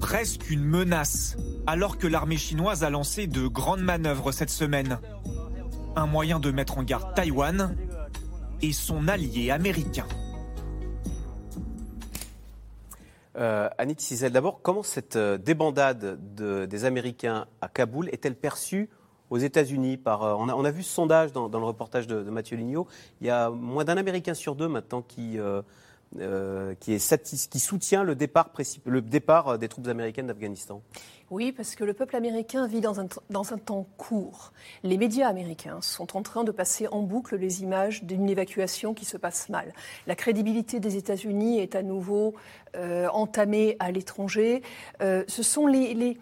Speaker 11: Presque une menace, alors que l'armée chinoise a lancé de grandes manœuvres cette semaine. Un moyen de mettre en garde Taïwan et son allié américain.
Speaker 2: Euh, Annie Cizel, d'abord, comment cette euh, débandade des Américains à Kaboul est-elle perçue aux États-Unis euh, on, a, vu ce sondage dans, le reportage de, Mathieu Lignot. Il y a moins d'un Américain sur deux maintenant qui, euh, qui, est qui soutient le départ, euh, des troupes américaines d'Afghanistan
Speaker 3: Oui, parce que le peuple américain vit dans un, temps court. Les médias américains sont en train de passer en boucle les images d'une évacuation qui se passe mal. La crédibilité des États-Unis est à nouveau euh, entamée à l'étranger. ce sont les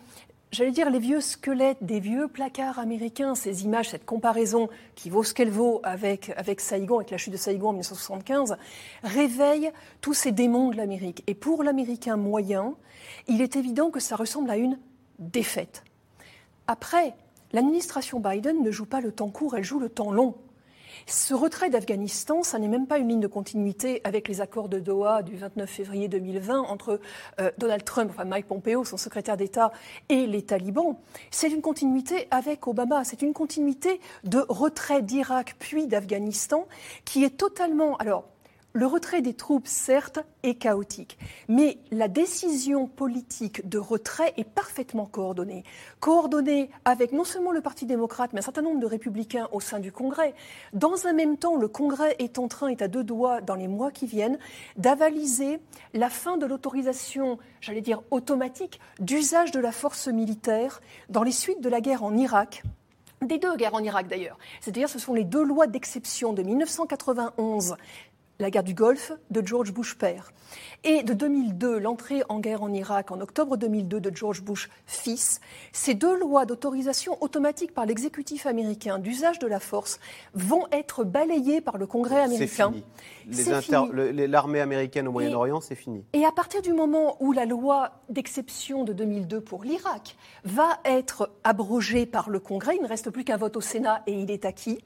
Speaker 3: j'allais dire, les vieux squelettes des vieux placards américains, ces images, cette comparaison qui vaut ce qu'elle vaut avec, Saigon, avec la chute de Saigon en 1975, réveillent tous ces démons de l'Amérique. Et pour l'Américain moyen, il est évident que ça ressemble à une défaite. Après, l'administration Biden ne joue pas le temps court, elle joue le temps long. Ce retrait d'Afghanistan, ça n'est même pas une ligne de continuité avec les accords de Doha du 29 février 2020 entre euh, Donald Trump, enfin Mike Pompeo, son secrétaire d'État, et les talibans. C'est une continuité avec Obama. C'est une continuité de retrait d'Irak puis d'Afghanistan qui est totalement. Alors, le retrait des troupes, certes, est chaotique, mais la décision politique de retrait est parfaitement coordonnée. Coordonnée avec non seulement le Parti démocrate, mais un certain nombre de républicains au sein du Congrès. Dans un même temps, le Congrès est en train, est à deux doigts dans les mois qui viennent, d'avaliser la fin de l'autorisation, j'allais dire automatique, d'usage de la force militaire dans les suites de la guerre en Irak des deux guerres en Irak d'ailleurs. C'est-à-dire ce sont les deux lois d'exception de 1991 la guerre du Golfe de George Bush père. Et de 2002, l'entrée en guerre en Irak en octobre 2002 de George Bush fils, ces deux lois d'autorisation automatique par l'exécutif américain d'usage de la force vont être balayées par le Congrès américain.
Speaker 2: C'est fini. L'armée américaine au Moyen-Orient, c'est fini.
Speaker 3: Et à partir du moment où la loi d'exception de 2002 pour l'Irak va être abrogée par le Congrès, il ne reste plus qu'un vote au Sénat et il est acquis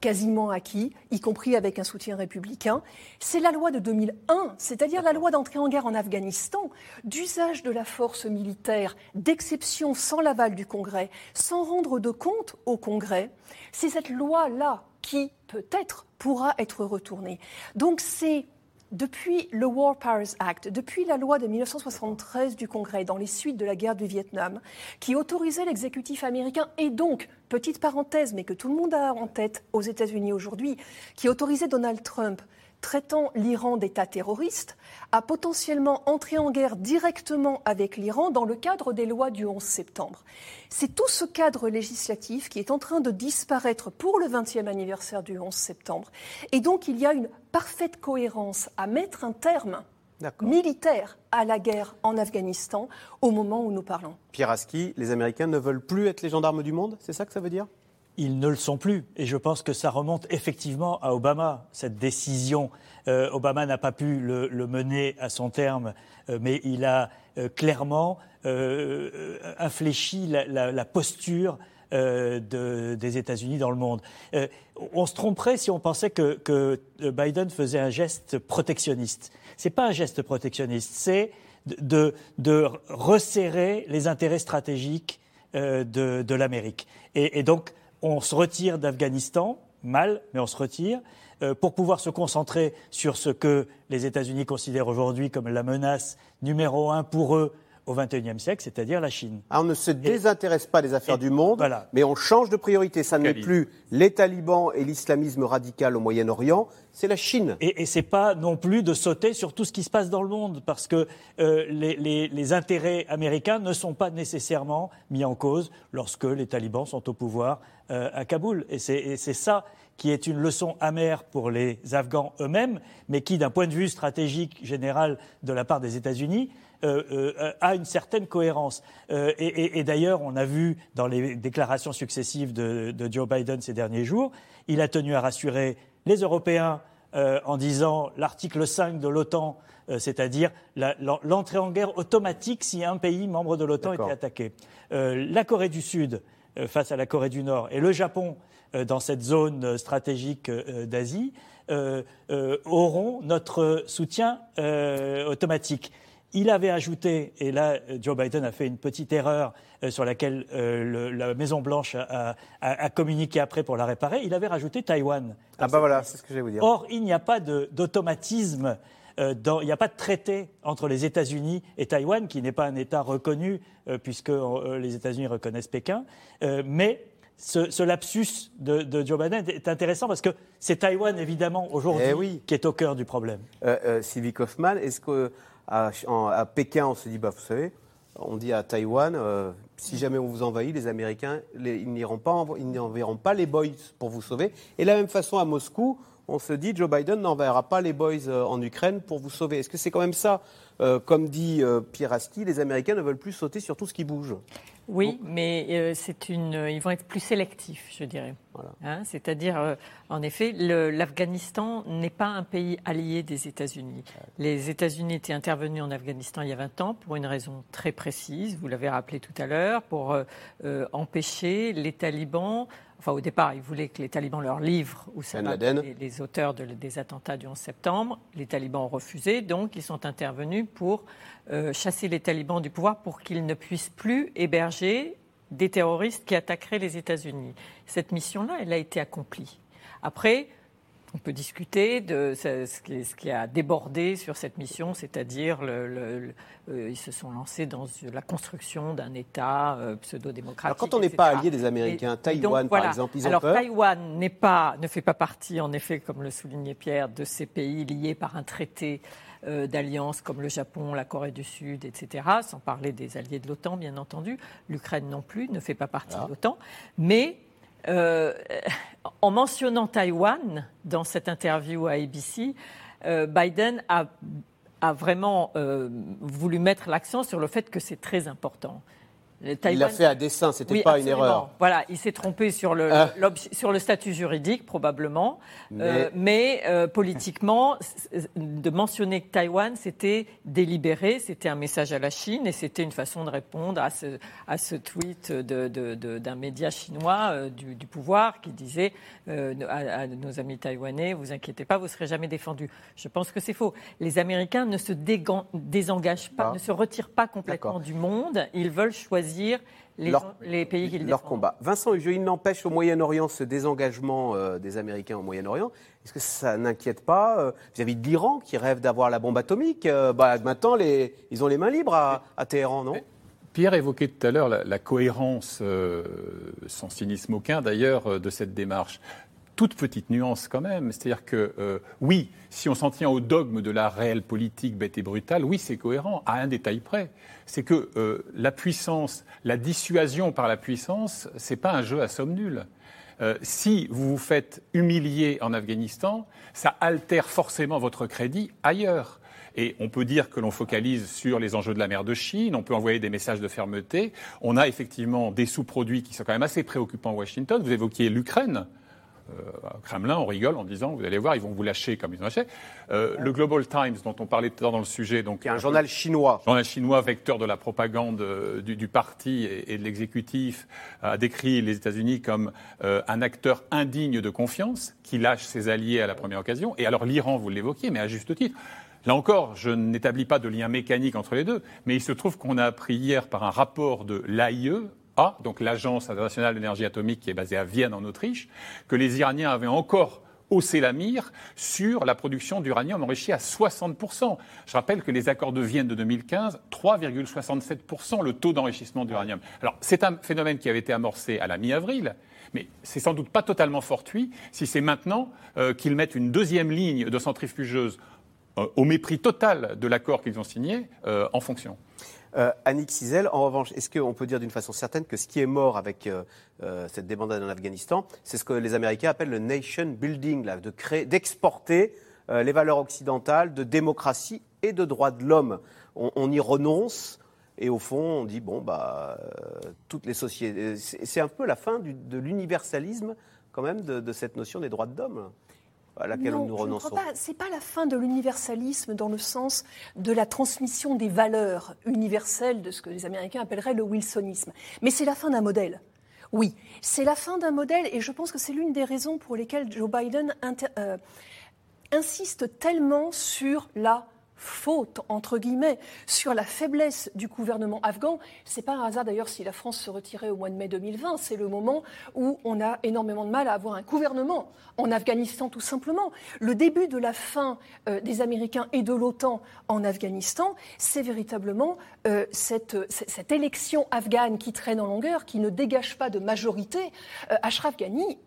Speaker 3: quasiment acquis, y compris avec un soutien républicain. C'est la loi de 2001, c'est-à-dire la loi d'entrée en guerre en Afghanistan, d'usage de la force militaire, d'exception sans l'aval du Congrès, sans rendre de compte au Congrès. C'est cette loi-là qui, peut-être, pourra être retournée. Donc c'est depuis le War Powers Act, depuis la loi de 1973 du Congrès, dans les suites de la guerre du Vietnam, qui autorisait l'exécutif américain et donc, petite parenthèse, mais que tout le monde a en tête aux États-Unis aujourd'hui, qui autorisait Donald Trump traitant l'Iran d'État terroriste, a potentiellement entré en guerre directement avec l'Iran dans le cadre des lois du 11 septembre. C'est tout ce cadre législatif qui est en train de disparaître pour le 20e anniversaire du 11 septembre. Et donc il y a une parfaite cohérence à mettre un terme militaire à la guerre en Afghanistan au moment où nous parlons.
Speaker 2: Pierre Aski, les Américains ne veulent plus être les gendarmes du monde, c'est ça que ça veut dire?
Speaker 4: Ils ne le sont plus. Et je pense que ça remonte effectivement à Obama, cette décision. Euh, Obama n'a pas pu le, mener à son terme, euh, mais il a euh, clairement infléchi la, posture des États-Unis dans le monde. on se tromperait si on pensait que, Biden faisait un geste protectionniste. Ce n'est pas un geste protectionniste, c'est de, resserrer les intérêts stratégiques de, l'Amérique. Et, donc, on se retire d'Afghanistan, mal, mais on se retire, euh, pour pouvoir se concentrer sur ce que les États-Unis considèrent aujourd'hui comme la menace numéro un pour eux au XXIe siècle, c'est-à-dire la Chine.
Speaker 2: Ah, on ne se désintéresse pas des affaires du monde, mais on change de priorité. Ça n'est plus les talibans et l'islamisme radical au Moyen-Orient, c'est la Chine.
Speaker 4: Et, et c'est pas non plus de sauter sur tout ce qui se passe dans le monde, parce que euh, les, intérêts américains ne sont pas nécessairement mis en cause lorsque les talibans sont au pouvoir euh, à Kaboul. Et c'est ça qui est une leçon amère pour les Afghans eux-mêmes, mais qui, d'un point de vue stratégique général de la part des États-Unis, euh, euh, a une certaine cohérence. Euh, et, d'ailleurs, on a vu dans les déclarations successives de, Joe Biden ces derniers jours, il a tenu à rassurer les Européens en disant l'article 5 de l'OTAN, c'est-à-dire l'entrée en guerre automatique si un pays membre de l'OTAN était attaqué. la Corée du Sud face à la Corée du Nord et le Japon dans cette zone stratégique d'Asie auront notre soutien automatique. Il avait ajouté, et là Joe Biden a fait une petite erreur euh, sur laquelle euh, la Maison Blanche a, communiqué après pour la réparer, il avait rajouté Taïwan.
Speaker 2: Ah bah voilà, c'est ce que je vais vous dire.
Speaker 4: Or, il n'y a pas d'automatisme. Euh, il n'y a pas de traité entre les États-Unis et Taïwan, qui n'est pas un État reconnu, puisque les États-Unis reconnaissent Pékin. mais ce, lapsus de, Joe Biden est intéressant parce que c'est Taïwan, évidemment, aujourd'hui, eh qui est au cœur du problème.
Speaker 2: Sylvie Kaufmann, est-ce que à, Pékin, on se dit, bah, vous savez, on dit à Taïwan, euh, si jamais on vous envahit, les Américains, ils n'iront pas, ils n'enverront pas les boys pour vous sauver. Et de la même façon, à Moscou, on se dit, Joe Biden n'enverra pas les boys euh, en Ukraine pour vous sauver. Est-ce que c'est quand même ça euh, Comme dit Pierre Asti, les Américains ne veulent plus sauter sur tout ce qui bouge?
Speaker 5: Oui, mais euh, c'est une, euh, ils vont être plus sélectifs, je dirais. Hein, c'est-à-dire, euh, en effet, l'Afghanistan n'est pas un pays allié des États-Unis. Les États-Unis étaient intervenus en Afghanistan il y a 20 ans pour une raison très précise, vous l'avez rappelé tout à l'heure, pour empêcher les talibans Enfin, au départ, ils voulaient que les talibans leur livrent les, les auteurs des attentats du 11 septembre. Les talibans ont refusé, donc ils sont intervenus pour euh, chasser les talibans du pouvoir pour qu'ils ne puissent plus héberger des terroristes qui attaqueraient les États-Unis. Cette mission-là, elle a été accomplie. Après, on peut discuter de ce qui, a débordé sur cette mission, c'est-à-dire le, euh, ils se sont lancés dans la construction d'un État euh, pseudo-démocratique.
Speaker 2: quand on n'est pas allié des Américains, Taïwan par exemple, ils ont
Speaker 5: Alors Taïwan n'est pas, ne fait pas partie, en effet, comme le soulignait Pierre, de ces pays liés par un traité euh, d'alliances comme le Japon, la Corée du Sud, etc., sans parler des alliés de l'OTAN, bien entendu. L'Ukraine non plus ne fait pas partie de l'OTAN. Mais euh, en mentionnant Taïwan dans cette interview à ABC, euh, Biden a, vraiment euh, voulu mettre l'accent sur le fait que c'est très important.
Speaker 2: Il l'a fait à dessein, c'était n'était pas une erreur.
Speaker 5: Voilà, il s'est trompé sur le, ah. sur le statut juridique, probablement. Mais, euh, euh, politiquement, de mentionner que Taïwan, c'était délibéré, c'était un message à la Chine et c'était une façon de répondre à ce, à ce tweet d'un média chinois euh, du, pouvoir qui disait à, nos amis taïwanais, vous inquiétez pas, vous serez jamais défendus. Je pense que c'est faux. Les Américains ne se désengagent pas, ah. ne se retirent pas complètement du monde. Ils veulent choisir les, les pays qu'ils
Speaker 2: Leur combat. Vincent il n'empêche au Moyen-Orient ce désengagement euh, des Américains au Moyen-Orient. Est-ce que ça n'inquiète pas euh, vis-à-vis de l'Iran qui rêve d'avoir la bombe atomique euh, bah, Maintenant, les, ils ont les mains libres à, Téhéran, non?
Speaker 6: Pierre évoquait tout à l'heure la, cohérence, sans cynisme aucun d'ailleurs, de cette démarche toute petite nuance quand même. C'est-à-dire que, oui, si on s'en tient au dogme de la réelle politique bête et brutale, oui, c'est cohérent, à un détail près c'est que euh, la puissance, la dissuasion par la puissance, c'est pas un jeu à somme nulle. Euh, si vous vous faites humilier en Afghanistan, ça altère forcément votre crédit ailleurs. Et on peut dire que l'on focalise sur les enjeux de la mer de Chine, on peut envoyer des messages de fermeté. On a effectivement des sous-produits qui sont quand même assez préoccupants à Washington. Vous évoquiez l'Ukraine. Euh, Kremlin, on rigole en disant, vous allez voir, ils vont vous lâcher comme ils ont lâché. Euh, le Global Times, dont on parlait tout à l'heure dans le sujet, donc
Speaker 2: un journal chinois,
Speaker 6: journal chinois vecteur de la propagande euh, du, parti et, de l'exécutif, a décrit les États-Unis comme un acteur indigne de confiance qui lâche ses alliés à la première occasion. Et alors l'Iran, vous l'évoquiez, mais à juste titre. Là encore, je n'établis pas de lien mécanique entre les deux, mais il se trouve qu'on a appris hier par un rapport de l'AIE, donc l'Agence internationale d'énergie atomique qui est basée à Vienne en Autriche, que les Iraniens avaient encore haussé la mire sur la production d'uranium enrichi à 60%. Je rappelle que les accords de Vienne de 2015, 3,67% le taux d'enrichissement d'uranium. Alors c'est un phénomène qui avait été amorcé à la mi-avril, mais c'est sans doute pas totalement fortuit si c'est maintenant euh, qu'ils mettent une deuxième ligne de centrifugeuse euh, au mépris total de l'accord qu'ils ont signé euh, en fonction.
Speaker 2: Euh, Annick Cizel, en revanche, est-ce qu'on peut dire d'une façon certaine que ce qui est mort avec euh, euh, cette débandade en Afghanistan, c'est ce que les Américains appellent le nation building, là, de créer, d'exporter les valeurs occidentales de démocratie et de droits de l'homme on, y renonce et au fond, on dit bon bah toutes les sociétés. C'est un peu la fin de l'universalisme quand même de, cette notion des droits de l'homme à laquelle nous renonçons.
Speaker 3: Ce n'est pas la fin de l'universalisme dans le sens de la transmission des valeurs universelles de ce que les Américains appelleraient le wilsonisme. Mais c'est la fin d'un modèle. Oui, c'est la fin d'un modèle et je pense que c'est l'une des raisons pour lesquelles Joe Biden euh, insiste tellement sur la faute, entre guillemets, sur la faiblesse du gouvernement afghan. C'est pas un hasard d'ailleurs si la France se retirait au mois de mai 2020. C'est le moment où on a énormément de mal à avoir un gouvernement en Afghanistan, tout simplement. Le début de la fin euh, des Américains et de l'OTAN en Afghanistan, c'est véritablement euh, cette, cette, élection afghane qui traîne en longueur, qui ne dégage pas de majorité. Euh, Ashraf Ghani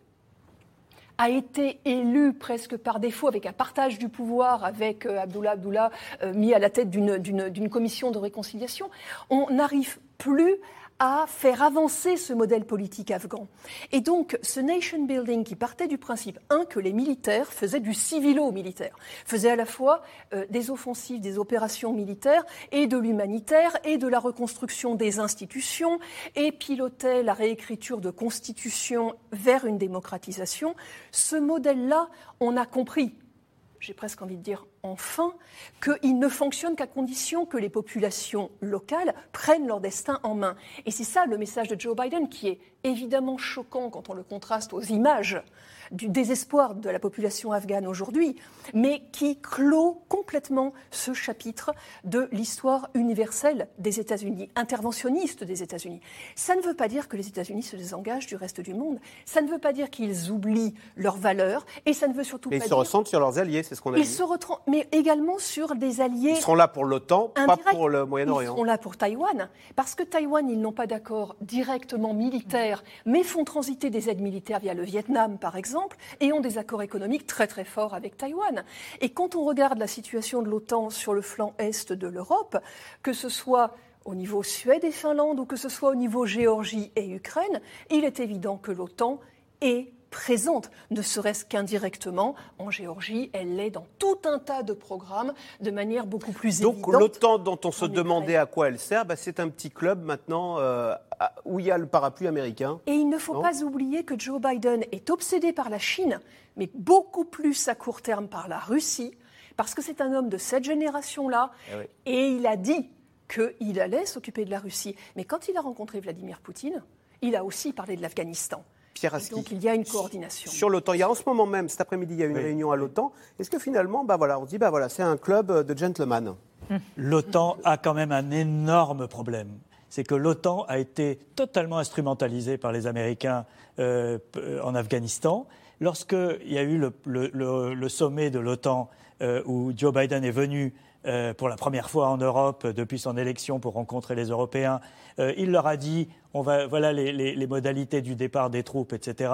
Speaker 3: a été élu presque par défaut avec un partage du pouvoir avec euh, Abdullah Abdullah euh, mis à la tête d'une commission de réconciliation, on n'arrive plus à faire avancer ce modèle politique afghan. Et donc, ce nation building qui partait du principe, un, que les militaires faisaient du civilo-militaire, faisaient à la fois euh, des offensives, des opérations militaires, et de l'humanitaire, et de la reconstruction des institutions, et pilotaient la réécriture de constitutions vers une démocratisation. Ce modèle-là, on a compris j'ai presque envie de dire enfin, qu'il ne fonctionne qu'à condition que les populations locales prennent leur destin en main. Et c'est ça le message de Joe Biden qui est évidemment choquant quand on le contraste aux images du désespoir de la population afghane aujourd'hui, mais qui clôt complètement ce chapitre de l'histoire universelle des États-Unis, interventionniste des États-Unis. Ça ne veut pas dire que les États-Unis se désengagent du reste du monde, ça ne veut pas dire qu'ils oublient leurs valeurs, et ça ne veut surtout
Speaker 2: pas
Speaker 3: dire...
Speaker 2: Ils se ressentent sur leurs alliés, c'est ce qu'on a
Speaker 3: ils
Speaker 2: dit.
Speaker 3: Se mais également sur des alliés...
Speaker 2: Ils seront là pour l'OTAN, pas pour le Moyen-Orient.
Speaker 3: Ils seront là pour Taïwan, parce que Taïwan, ils n'ont pas d'accord directement militaire, mais font transiter des aides militaires via le Vietnam, par exemple, et ont des accords économiques très très forts avec Taïwan. Et quand on regarde la situation de l'OTAN sur le flanc est de l'Europe, que ce soit au niveau Suède et Finlande ou que ce soit au niveau Géorgie et Ukraine, il est évident que l'OTAN est présente, ne serait-ce qu'indirectement. En Géorgie, elle l'est dans tout un tas de programmes de manière beaucoup plus
Speaker 2: Donc,
Speaker 3: évidente.
Speaker 2: Donc l'OTAN dont on se demandait à quoi elle sert, bah, c'est un petit club maintenant euh, où il y a le parapluie américain.
Speaker 3: Et il ne faut pas oublier que Joe Biden est obsédé par la Chine, mais beaucoup plus à court terme par la Russie, parce que c'est un homme de cette génération-là,
Speaker 2: eh
Speaker 3: et il a dit qu'il allait s'occuper de la Russie. Mais quand il a rencontré Vladimir Poutine, il a aussi parlé de l'Afghanistan.
Speaker 2: Pierre
Speaker 3: Donc il y a une coordination.
Speaker 2: Sur l'OTAN, il y a en ce moment même, cet après-midi, il y a une réunion à l'OTAN. Est-ce que finalement, bah voilà, on se dit, bah voilà, c'est un club de gentlemen
Speaker 4: L'OTAN a quand même un énorme problème. C'est que l'OTAN a été totalement instrumentalisée par les Américains euh, en Afghanistan. Lorsqu'il y a eu le, le, le, le sommet de l'OTAN euh, où Joe Biden est venu euh, pour la première fois en Europe depuis son élection pour rencontrer les Européens, euh, il leur a dit on va, voilà les, les, les, modalités du départ des troupes, etc.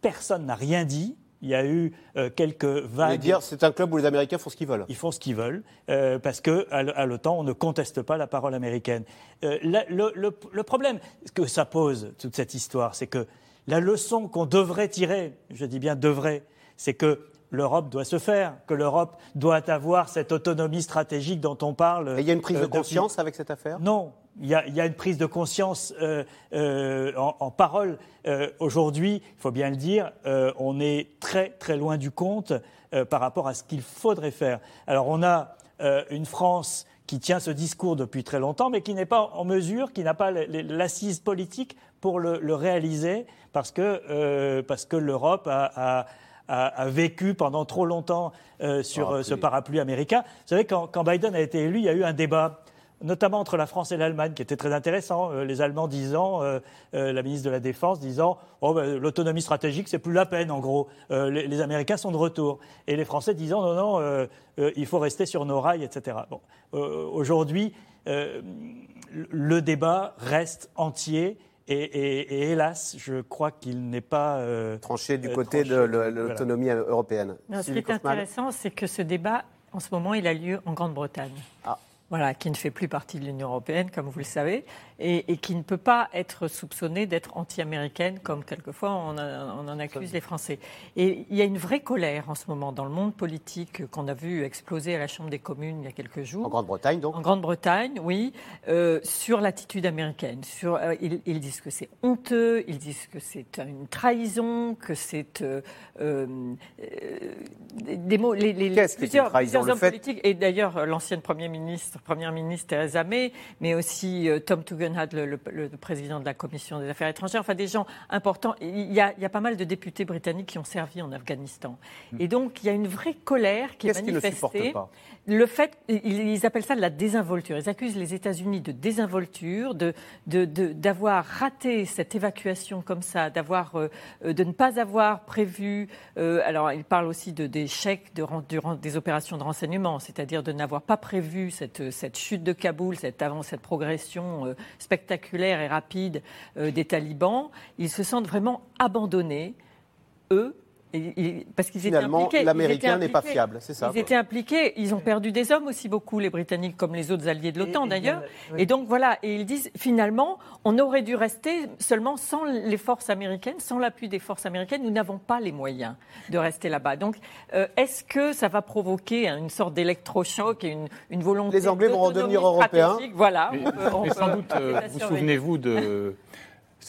Speaker 4: Personne n'a rien dit. Il y a eu euh, quelques vagues.
Speaker 2: dire c'est un club où les Américains font ce qu'ils veulent.
Speaker 4: Ils font ce qu'ils veulent euh, parce que à l'OTAN on ne conteste pas la parole américaine. Euh, la, le, le, le, problème que ça pose toute cette histoire, c'est que la leçon qu'on devrait tirer, je dis bien devrait, c'est que l'Europe doit se faire, que l'Europe doit avoir cette autonomie stratégique dont on parle.
Speaker 2: Et il y a une prise de conscience depuis... avec cette affaire?
Speaker 4: Non, il y, a, il y, a, une prise de conscience euh, euh, en, en, parole. Euh, Aujourd'hui, il faut bien le dire, on est très très loin du compte par rapport à ce qu'il faudrait faire. Alors on a une France qui tient ce discours depuis très longtemps, mais qui n'est pas en mesure, qui n'a pas l'assise politique pour le, le, réaliser, parce que, parce que l'Europe a, a a, a, vécu pendant trop longtemps euh, sur euh, ce parapluie américain. Vous savez, quand, quand, Biden a été élu, il y a eu un débat, notamment entre la France et l'Allemagne, qui était très intéressant. Euh, les Allemands disant, la ministre de la Défense disant, oh, ben, l'autonomie stratégique, c'est plus la peine, en gros. Les, les, Américains sont de retour. Et les Français disant, non, non, il faut rester sur nos rails, etc. Bon, Aujourd'hui, le débat reste entier. Et, et, et, hélas, je crois qu'il n'est pas euh,
Speaker 2: tranché du côté tranché, de l'autonomie voilà. européenne.
Speaker 5: Non, ce qui est intéressant, c'est que ce débat, en ce moment, il a lieu en Grande-Bretagne.
Speaker 2: Ah.
Speaker 5: Voilà, qui ne fait plus partie de l'Union européenne, comme vous le savez, et, et, qui ne peut pas être soupçonnée d'être anti-américaine, comme quelquefois on, a, on, en accuse les Français. Et il y a une vraie colère en ce moment dans le monde politique qu'on a vu exploser à la Chambre des communes il y a quelques jours.
Speaker 2: En Grande-Bretagne, donc
Speaker 5: En Grande-Bretagne, oui, euh, sur l'attitude américaine. Sur, euh, ils, ils, disent que c'est honteux, ils disent que c'est une trahison, que c'est euh, des mots. Les, les,
Speaker 2: Qu'est-ce
Speaker 5: plusieurs,
Speaker 2: qu
Speaker 5: plusieurs
Speaker 2: le
Speaker 5: hommes
Speaker 2: fait...
Speaker 5: politiques, et d'ailleurs l'ancienne Premier ministre, Première ministre Theresa May, mais aussi Tom Tugendhat, le, le, le, président de la Commission des Affaires étrangères, enfin des gens importants. Il y, a, il y a pas mal de députés britanniques qui ont servi en Afghanistan. Et donc il y a une vraie colère qui est manifestée. Le fait, ils appellent ça de la désinvolture. Ils accusent les États-Unis de désinvolture, de, d'avoir raté cette évacuation comme ça, d'avoir, euh, de ne pas avoir prévu. Euh, alors, ils parlent aussi d'échecs de, durant des opérations de renseignement, c'est-à-dire de n'avoir pas prévu cette, cette chute de Kaboul, cette, avant, cette progression euh, spectaculaire et rapide euh, des talibans. Ils se sentent vraiment abandonnés, eux, et, parce qu'ils étaient
Speaker 2: Finalement, l'américain n'est pas fiable, c'est ça.
Speaker 5: Ils étaient impliqués. Ils ont perdu des hommes aussi beaucoup, les Britanniques, comme les autres alliés de l'OTAN d'ailleurs. Oui. Et donc voilà. Et ils disent finalement, on aurait dû rester seulement sans les forces américaines, sans l'appui des forces américaines. Nous n'avons pas les moyens de rester là-bas. Donc, euh, est-ce que ça va provoquer une sorte d'électrochoc et une, une, volonté
Speaker 2: Les Anglais vont redevenir européens.
Speaker 5: Voilà.
Speaker 6: Mais, mais sans doute, euh, vous souvenez-vous de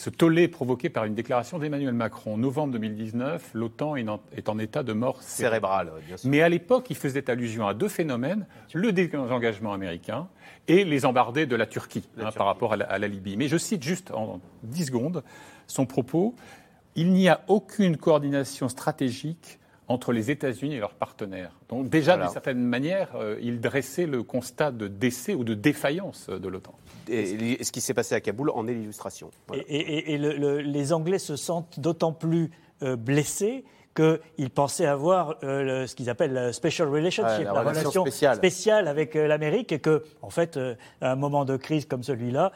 Speaker 6: ce tollé provoqué par une déclaration d'Emmanuel Macron. En novembre 2019, l'OTAN est en état de mort
Speaker 2: cérébrale.
Speaker 6: Mais à l'époque, il faisait allusion à deux phénomènes, le désengagement américain et les embardés de la Turquie, la hein, Turquie. par rapport à la, à la, Libye. Mais je cite juste en 10 secondes son propos. Il n'y a aucune coordination stratégique entre les États-Unis et leurs partenaires. Donc déjà, voilà. d'une certaine manière, euh, il dressait le constat de décès ou de défaillance de l'OTAN.
Speaker 2: Et, et, ce qui s'est passé à Kaboul en est l'illustration.
Speaker 4: Voilà. Et, et, et le, le, les Anglais se sentent d'autant plus euh, blessés qu'ils pensaient avoir euh, le, ce qu'ils appellent la special relationship,
Speaker 2: ouais, la,
Speaker 4: la,
Speaker 2: relation,
Speaker 4: relation
Speaker 2: spéciale,
Speaker 4: spéciale avec euh, l'Amérique, et que, en fait, euh, à un moment de crise comme celui-là,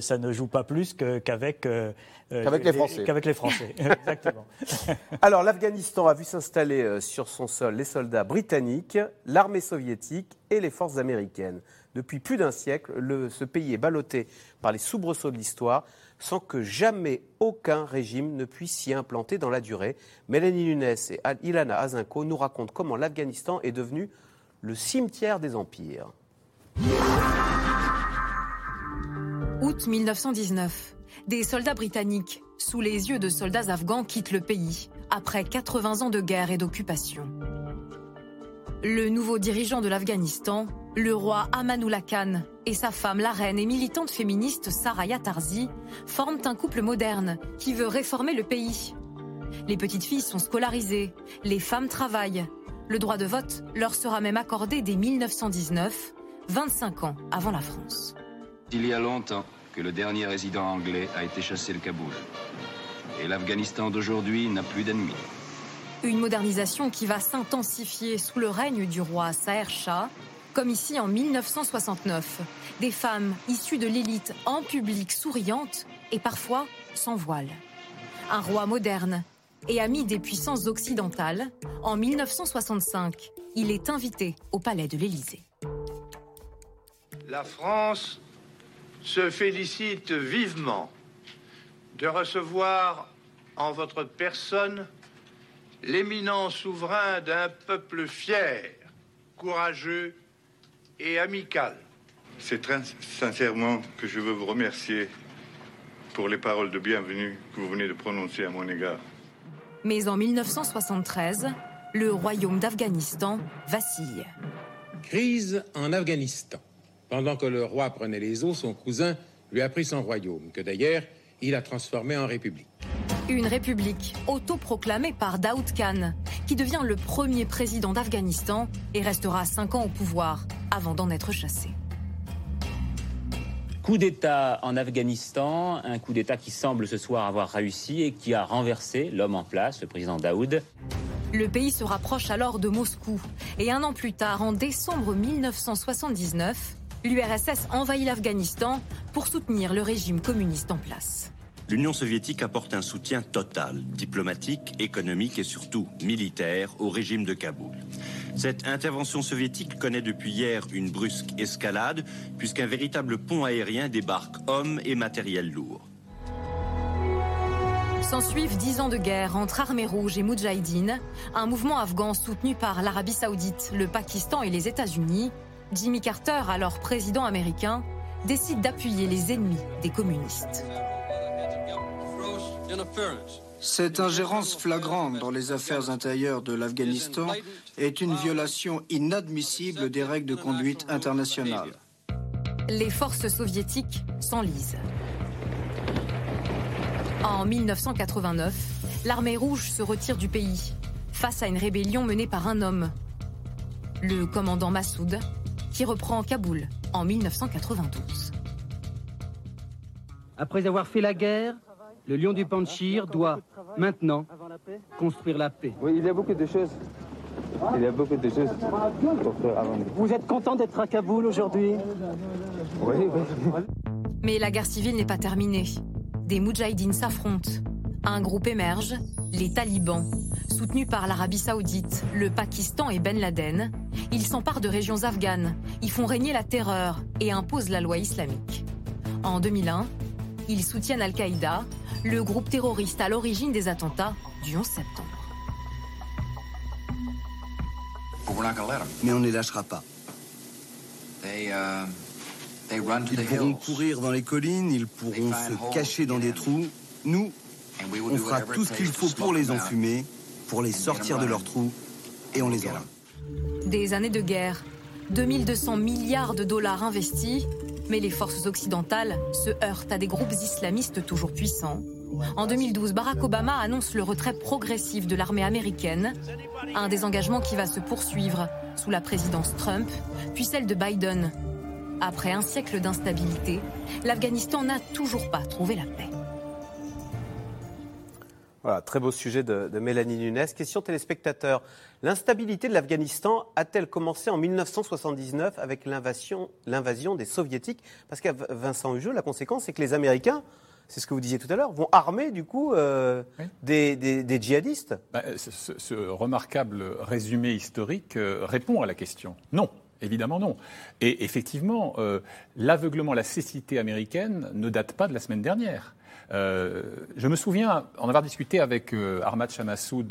Speaker 4: ça ne joue pas plus qu'avec
Speaker 2: qu'avec les, les, Français.
Speaker 4: Qu'avec les Français, exactement.
Speaker 2: Alors, l'Afghanistan a vu s'installer sur son sol les soldats britanniques, l'armée soviétique et les forces américaines. Depuis plus d'un siècle, ce pays est ballotté par les soubresauts de l'histoire sans que jamais aucun régime ne puisse s'y implanter dans la durée. Mélanie Nunes et Ilana Azinko nous racontent comment l'Afghanistan est devenu le cimetière des empires.
Speaker 9: Août 1919. Des soldats britanniques, sous les yeux de soldats afghans, quittent le pays, après 80 ans de guerre et d'occupation. Le nouveau dirigeant de l'Afghanistan, le roi Amanullah Khan, et sa femme, la reine et militante féministe Saraya Tarzi, forment un couple moderne qui veut réformer le pays. Les petites filles sont scolarisées, les femmes travaillent. Le droit de vote leur sera même accordé dès 1919, 25 ans avant la France.
Speaker 12: Il y a longtemps que le dernier résident anglais a été chassé de Kaboul. Et l'Afghanistan d'aujourd'hui n'a plus d'ennemis.
Speaker 9: Une modernisation qui va s'intensifier sous le règne du roi Saher Shah, comme ici en 1969. Des femmes issues de l'élite en public souriantes et parfois sans voile. Un roi moderne et ami des puissances occidentales, en 1965, il est invité au palais de l'Élysée.
Speaker 13: La France se félicite vivement de recevoir en votre personne l'éminent souverain d'un peuple fier, courageux et amical.
Speaker 14: C'est très sincèrement que je veux vous remercier pour les paroles de bienvenue que vous venez de prononcer à mon égard.
Speaker 9: Mais en 1973, le royaume d'Afghanistan vacille.
Speaker 15: Crise en Afghanistan. Pendant que le roi prenait les eaux, son cousin lui a pris son royaume, que d'ailleurs il a transformé en république.
Speaker 9: Une république autoproclamée par Daoud Khan, qui devient le premier président d'Afghanistan et restera cinq ans au pouvoir avant d'en être chassé.
Speaker 16: Coup d'État en Afghanistan, un coup d'État qui semble ce soir avoir réussi et qui a renversé l'homme en place, le président Daoud.
Speaker 9: Le pays se rapproche alors de Moscou. Et un an plus tard, en décembre 1979, l'URSS envahit l'Afghanistan pour soutenir le régime communiste en place.
Speaker 17: L'Union soviétique apporte un soutien total, diplomatique, économique et surtout militaire au régime de Kaboul. Cette intervention soviétique connaît depuis hier une brusque escalade, puisqu'un véritable pont aérien débarque hommes et matériel lourd.
Speaker 9: S'ensuivent dix ans de guerre entre Armée Rouge et Moudjahidine, un mouvement afghan soutenu par l'Arabie Saoudite, le Pakistan et les États-Unis, Jimmy Carter, alors président américain, décide d'appuyer les ennemis des communistes.
Speaker 18: Cette ingérence flagrante dans les affaires intérieures de l'Afghanistan est une violation inadmissible des règles de conduite internationales.
Speaker 9: Les forces soviétiques s'enlisent. En 1989, l'armée rouge se retire du pays face à une rébellion menée par un homme, le commandant Massoud, qui reprend Kaboul en 1992.
Speaker 19: Après avoir fait la guerre, le lion du Panchir doit maintenant construire la paix.
Speaker 20: Oui, il y a beaucoup de choses. Il y a beaucoup de choses pour faire avant.
Speaker 19: Vous êtes content d'être à Kaboul aujourd'hui?
Speaker 20: Oui, oui.
Speaker 9: Mais la guerre civile n'est pas terminée. Des Moudjahidines s'affrontent. Un groupe émerge, les talibans, soutenus par l'Arabie saoudite, le Pakistan et Ben Laden, ils s'emparent de régions afghanes, ils font régner la terreur et imposent la loi islamique. En 2001, ils soutiennent Al-Qaïda, le groupe terroriste à l'origine des attentats du 11 septembre.
Speaker 18: Mais on ne les lâchera pas. Ils pourront courir dans les collines, ils pourront se cacher dans des trous. Nous, on fera tout ce qu'il faut pour les enfumer, pour les sortir de leurs trous, et on les aura.
Speaker 9: Des années de guerre, 2200 milliards de dollars investis, mais les forces occidentales se heurtent à des groupes islamistes toujours puissants. En 2012, Barack Obama annonce le retrait progressif de l'armée américaine, un désengagement qui va se poursuivre sous la présidence Trump, puis celle de Biden. Après un siècle d'instabilité, l'Afghanistan n'a toujours pas trouvé la paix.
Speaker 2: Voilà, très beau sujet de, Mélanie Nunes. Question téléspectateur. L'instabilité de l'Afghanistan a-t-elle commencé en 1979 avec l'invasion des Soviétiques? Parce qu'à Vincent Hugeux, la conséquence, c'est que les Américains, c'est ce que vous disiez tout à l'heure, vont armer du coup euh, des, djihadistes.
Speaker 6: Bah, ce, remarquable résumé historique euh, répond à la question. Non, Évidemment non. Et effectivement, euh, l'aveuglement, la cécité américaine ne date pas de la semaine dernière. Euh, je me souviens en avoir discuté avec euh, Ahmad Chamassoud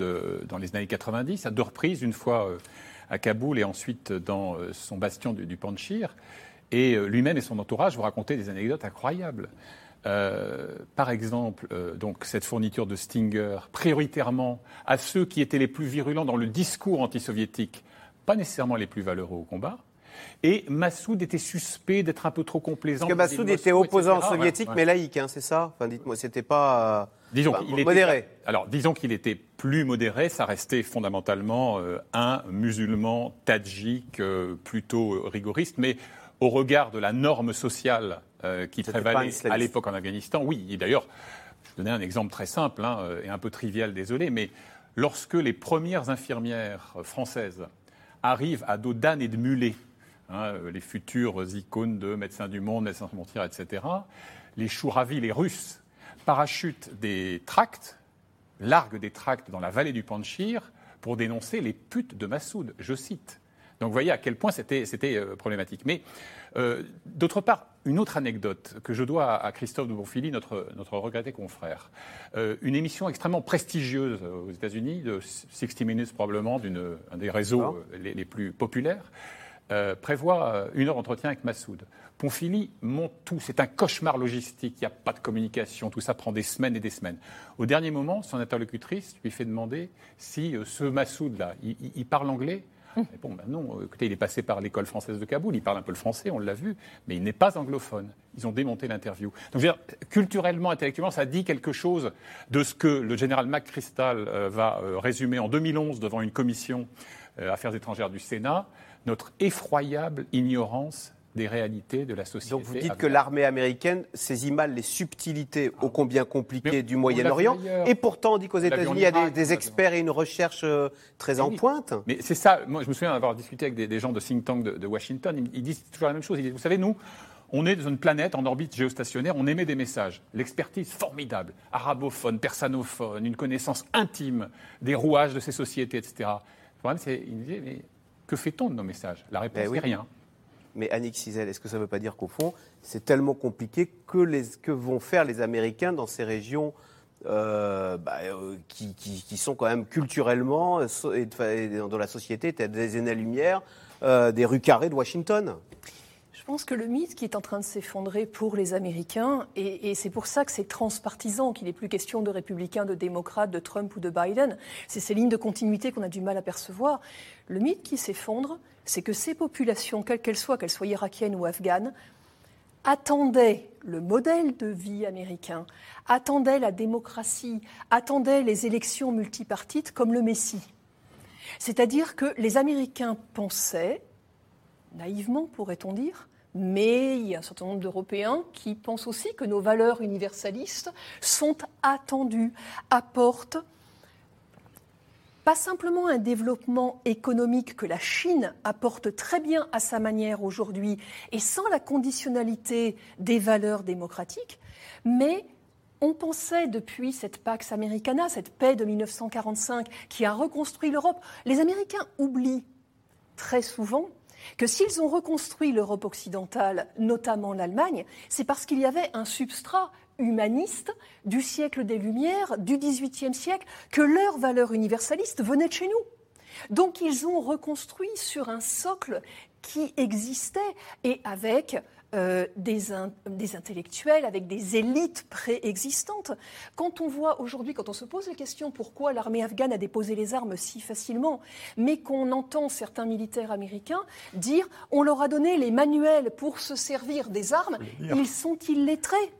Speaker 6: dans les années 90, à deux reprises, une fois à Kaboul et ensuite dans son bastion du, du Panchir. Et lui-même et son entourage vous racontaient des anecdotes incroyables. par exemple, donc cette fourniture de Stinger, prioritairement à ceux qui étaient les plus virulents dans le discours antisoviétique, pas nécessairement les plus valeureux au combat. Et Massoud était suspect d'être un peu trop complaisant.
Speaker 2: Parce que Massoud était opposant soviétique, mais laïque, hein, c'est ça Enfin, dites-moi, c'était pas. Euh, disons qu'il modéré.
Speaker 6: alors, disons qu'il était plus modéré, ça restait fondamentalement euh, un musulman tadjik euh, plutôt rigoriste, mais au regard de la norme sociale qui prévalait à l'époque en Afghanistan, oui. Et d'ailleurs, je donner un exemple très simple hein, et un peu trivial, désolé, mais lorsque les premières infirmières françaises arrivent à dos d'âne et de mulet, hein, les futures icônes de Médecins du Monde, Médecins sans frontières, etc., les chouravis, les Russes, parachutent des tracts, larguent des tracts dans la vallée du Panchir pour dénoncer les putes de Massoud, je cite. Donc vous voyez à quel point c'était euh, problématique. Mais euh, d'autre part, une autre anecdote que je dois à Christophe de Bonfili, notre, notre regretté confrère. Euh, une émission extrêmement prestigieuse aux États-Unis, de 60 Minutes probablement, d'un des réseaux les, plus populaires, prévoit une heure d'entretien avec Massoud. Bonfili monte tout, c'est un cauchemar logistique, il n'y a pas de communication, tout ça prend des semaines et des semaines. Au dernier moment, son interlocutrice lui fait demander si ce Massoud-là, il parle anglais bon, ben non, euh, écoutez, il est passé par l'école française de Kaboul, il parle un peu le français, on l'a vu, mais il n'est pas anglophone. Ils ont démonté l'interview. Donc, culturellement, intellectuellement, ça dit quelque chose de ce que le général McChrystal euh, va euh, résumer en 2011 devant une commission Affaires étrangères du Sénat, notre effroyable ignorance des réalités de la société.
Speaker 2: Donc vous dites que l'armée américaine saisit mal les subtilités ô combien compliquées du Moyen-Orient, et pourtant on dit qu'aux États-Unis il y a des, experts et une recherche euh, très en pointe.
Speaker 6: Mais c'est ça, moi je me souviens d'avoir discuté avec des, gens de think tank de, Washington, ils, disent toujours la même chose, ils disent, vous savez, nous, on est dans une planète en orbite géostationnaire, on émet des messages. L'expertise formidable, arabophone, persanophone, une connaissance intime des rouages de ces sociétés, etc. Le problème, c'est, ils disaient, mais que fait-on de nos messages? La réponse ben est rien.
Speaker 2: Mais Annick Cizel, est-ce que ça ne veut pas dire qu'au fond, c'est tellement compliqué que, les, que vont faire les Américains dans ces régions euh, bah, euh, qui, qui, sont quand même culturellement et, dans la société des années-lumière euh, des rues carrées de Washington?
Speaker 3: Je pense que le mythe qui est en train de s'effondrer pour les Américains, et, c'est pour ça que c'est transpartisan, qu'il n'est plus question de républicains, de démocrates, de Trump ou de Biden, c'est ces lignes de continuité qu'on a du mal à percevoir. Le mythe qui s'effondre, c'est que ces populations, quelles qu'elles soient, qu'elles soient irakiennes ou afghanes, attendaient le modèle de vie américain, attendaient la démocratie, attendaient les élections multipartites comme le Messie. C'est-à-dire que les Américains pensaient, naïvement pourrait-on dire, mais il y a un certain nombre d'Européens qui pensent aussi que nos valeurs universalistes sont attendues, apportent pas simplement un développement économique que la Chine apporte très bien à sa manière aujourd'hui et sans la conditionnalité des valeurs démocratiques, mais on pensait depuis cette Pax Americana, cette paix de 1945 qui a reconstruit l'Europe, les Américains oublient très souvent que s'ils ont reconstruit l'Europe occidentale, notamment l'Allemagne, c'est parce qu'il y avait un substrat humaniste du siècle des Lumières, du XVIIIe siècle, que leurs valeurs universalistes venaient de chez nous. Donc ils ont reconstruit sur un socle qui existait et avec euh, des, intellectuels, avec des élites préexistantes. Quand on voit aujourd'hui, quand on se pose la question pourquoi l'armée afghane a déposé les armes si facilement, mais qu'on entend certains militaires américains dire on leur a donné les manuels pour se servir des armes, ils sont illettrés.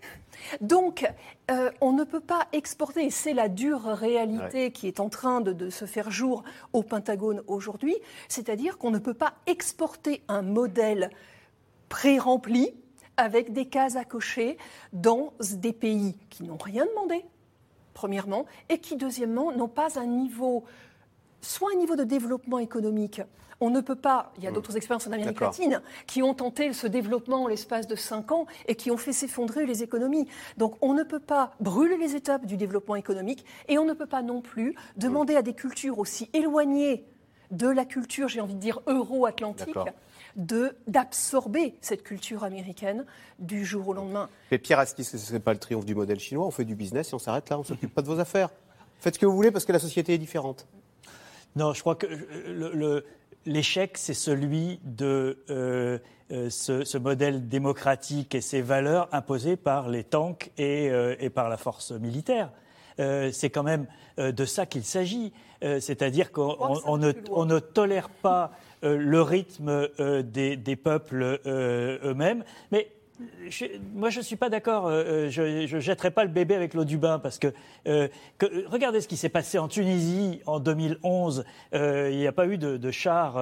Speaker 3: Donc, euh, on ne peut pas exporter, c'est la dure réalité qui est en train de, se faire jour au Pentagone aujourd'hui, c'est-à-dire qu'on ne peut pas exporter un modèle pré-remplis avec des cases à cocher dans des pays qui n'ont rien demandé, premièrement, et qui, deuxièmement, n'ont pas un niveau, soit un niveau de développement économique. On ne peut pas, il y a hmm. d'autres expériences en Amérique latine qui ont tenté ce développement en l'espace de cinq ans et qui ont fait s'effondrer les économies. Donc on ne peut pas brûler les étapes du développement économique et on ne peut pas non plus demander à des cultures aussi éloignées de la culture, j'ai envie de dire, euro-atlantique, d'absorber cette culture américaine du jour au lendemain.
Speaker 2: Mais Pierre Askis, ce n'est pas le triomphe du modèle chinois On fait du business et on s'arrête là, on ne s'occupe pas de vos affaires. Faites ce que vous voulez parce que la société est différente.
Speaker 4: Non, je crois que l'échec, c'est celui de euh, euh, ce, modèle démocratique et ses valeurs imposées par les tanks et, euh, par la force militaire. c'est quand même de ça qu'il s'agit. C'est-à-dire qu'on ne, tolère pas le rythme des, des, peuples eux-mêmes. Mais moi, je ne suis pas d'accord. Euh, euh, je ne jetterai pas le bébé avec l'eau du bain parce que, euh, regardez ce qui s'est passé en Tunisie en 2011. il n'y a pas eu de, de chars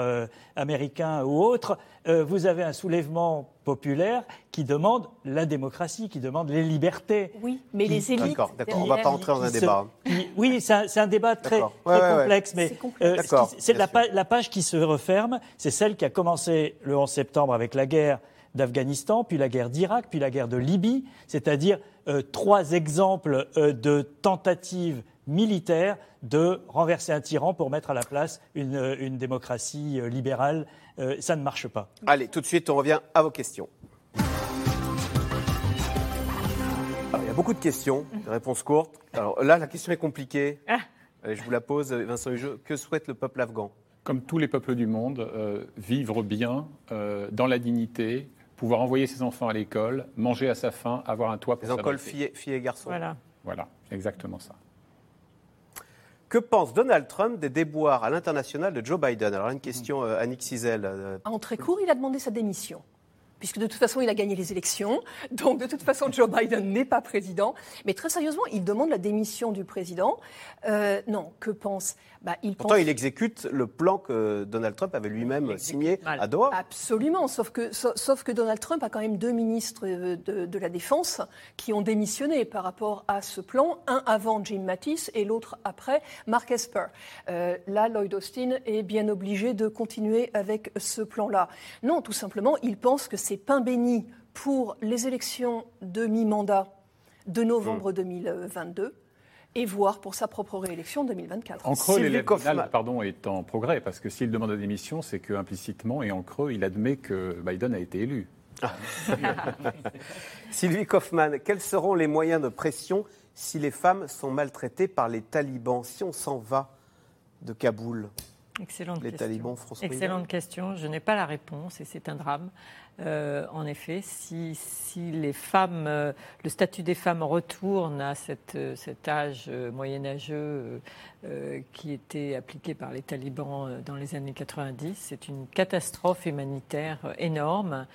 Speaker 4: américains ou autres. vous avez un soulèvement populaire qui demande la démocratie, qui demande les libertés.
Speaker 3: Oui, mais les élites.
Speaker 2: D'accord, d'accord. On ne va pas entrer dans un débat.
Speaker 4: oui, c'est un, débat très, complexe, mais c'est la, la page qui se referme. C'est celle qui a commencé le 11 septembre avec la guerre d'Afghanistan, puis la guerre d'Irak, puis la guerre de Libye, c'est-à-dire euh, trois exemples euh, de tentatives militaires de renverser un tyran pour mettre à la place une, euh, démocratie libérale. ça ne marche pas.
Speaker 2: Allez, tout de suite, on revient à vos questions. il y a beaucoup de questions, des réponses courtes. Alors là, la question est compliquée. Ah. je vous la pose, Vincent Hugeux. Que souhaite le peuple afghan?
Speaker 6: Comme tous les peuples du monde, vivre bien, dans la dignité, pouvoir envoyer ses enfants à l'école, manger à sa faim, avoir un toit pour
Speaker 2: Les écoles filles, filles et garçons.
Speaker 6: Voilà. Voilà, exactement ça.
Speaker 2: Que pense Donald Trump des déboires à l'international de Joe Biden? Alors, une question, euh, Annick Cizel.
Speaker 3: Euh, en très court, il a demandé sa démission puisque de toute façon, il a gagné les élections. Donc, de toute façon, Joe Biden n'est pas président. Mais très sérieusement, il demande la démission du président. Euh, non, que pense
Speaker 2: bah, il Pourtant, il exécute le plan que Donald Trump avait lui-même signé à Doha.
Speaker 3: Absolument, sauf que, sauf que Donald Trump a quand même deux ministres euh, de, la Défense qui ont démissionné par rapport à ce plan, un avant Jim Mattis et l'autre après Mark Esper. Euh, là, Lloyd Austin est bien obligé de continuer avec ce plan-là. Non, tout simplement, il pense que c'est pain béni pour les élections de mi-mandat de novembre 2022 hmm. Et voire pour sa propre réélection en 2024.
Speaker 6: En creux, pardon, est en progrès, parce que s'il demande la démission, c'est que implicitement et en creux, il admet que Biden a été élu.
Speaker 2: Sylvie Kaufmann, quels seront les moyens de pression si les femmes sont maltraitées par les talibans, si on s'en va de Kaboul?
Speaker 5: Excellente
Speaker 2: les
Speaker 5: question.
Speaker 2: talibans, François
Speaker 5: Excellente question. Je n'ai pas la réponse et c'est un drame. Euh, en effet, si, les femmes, euh, le statut des femmes retourne à cette, euh, cet âge moyenâgeux qui était appliqué par les talibans dans les années 90, c'est une catastrophe humanitaire énorme.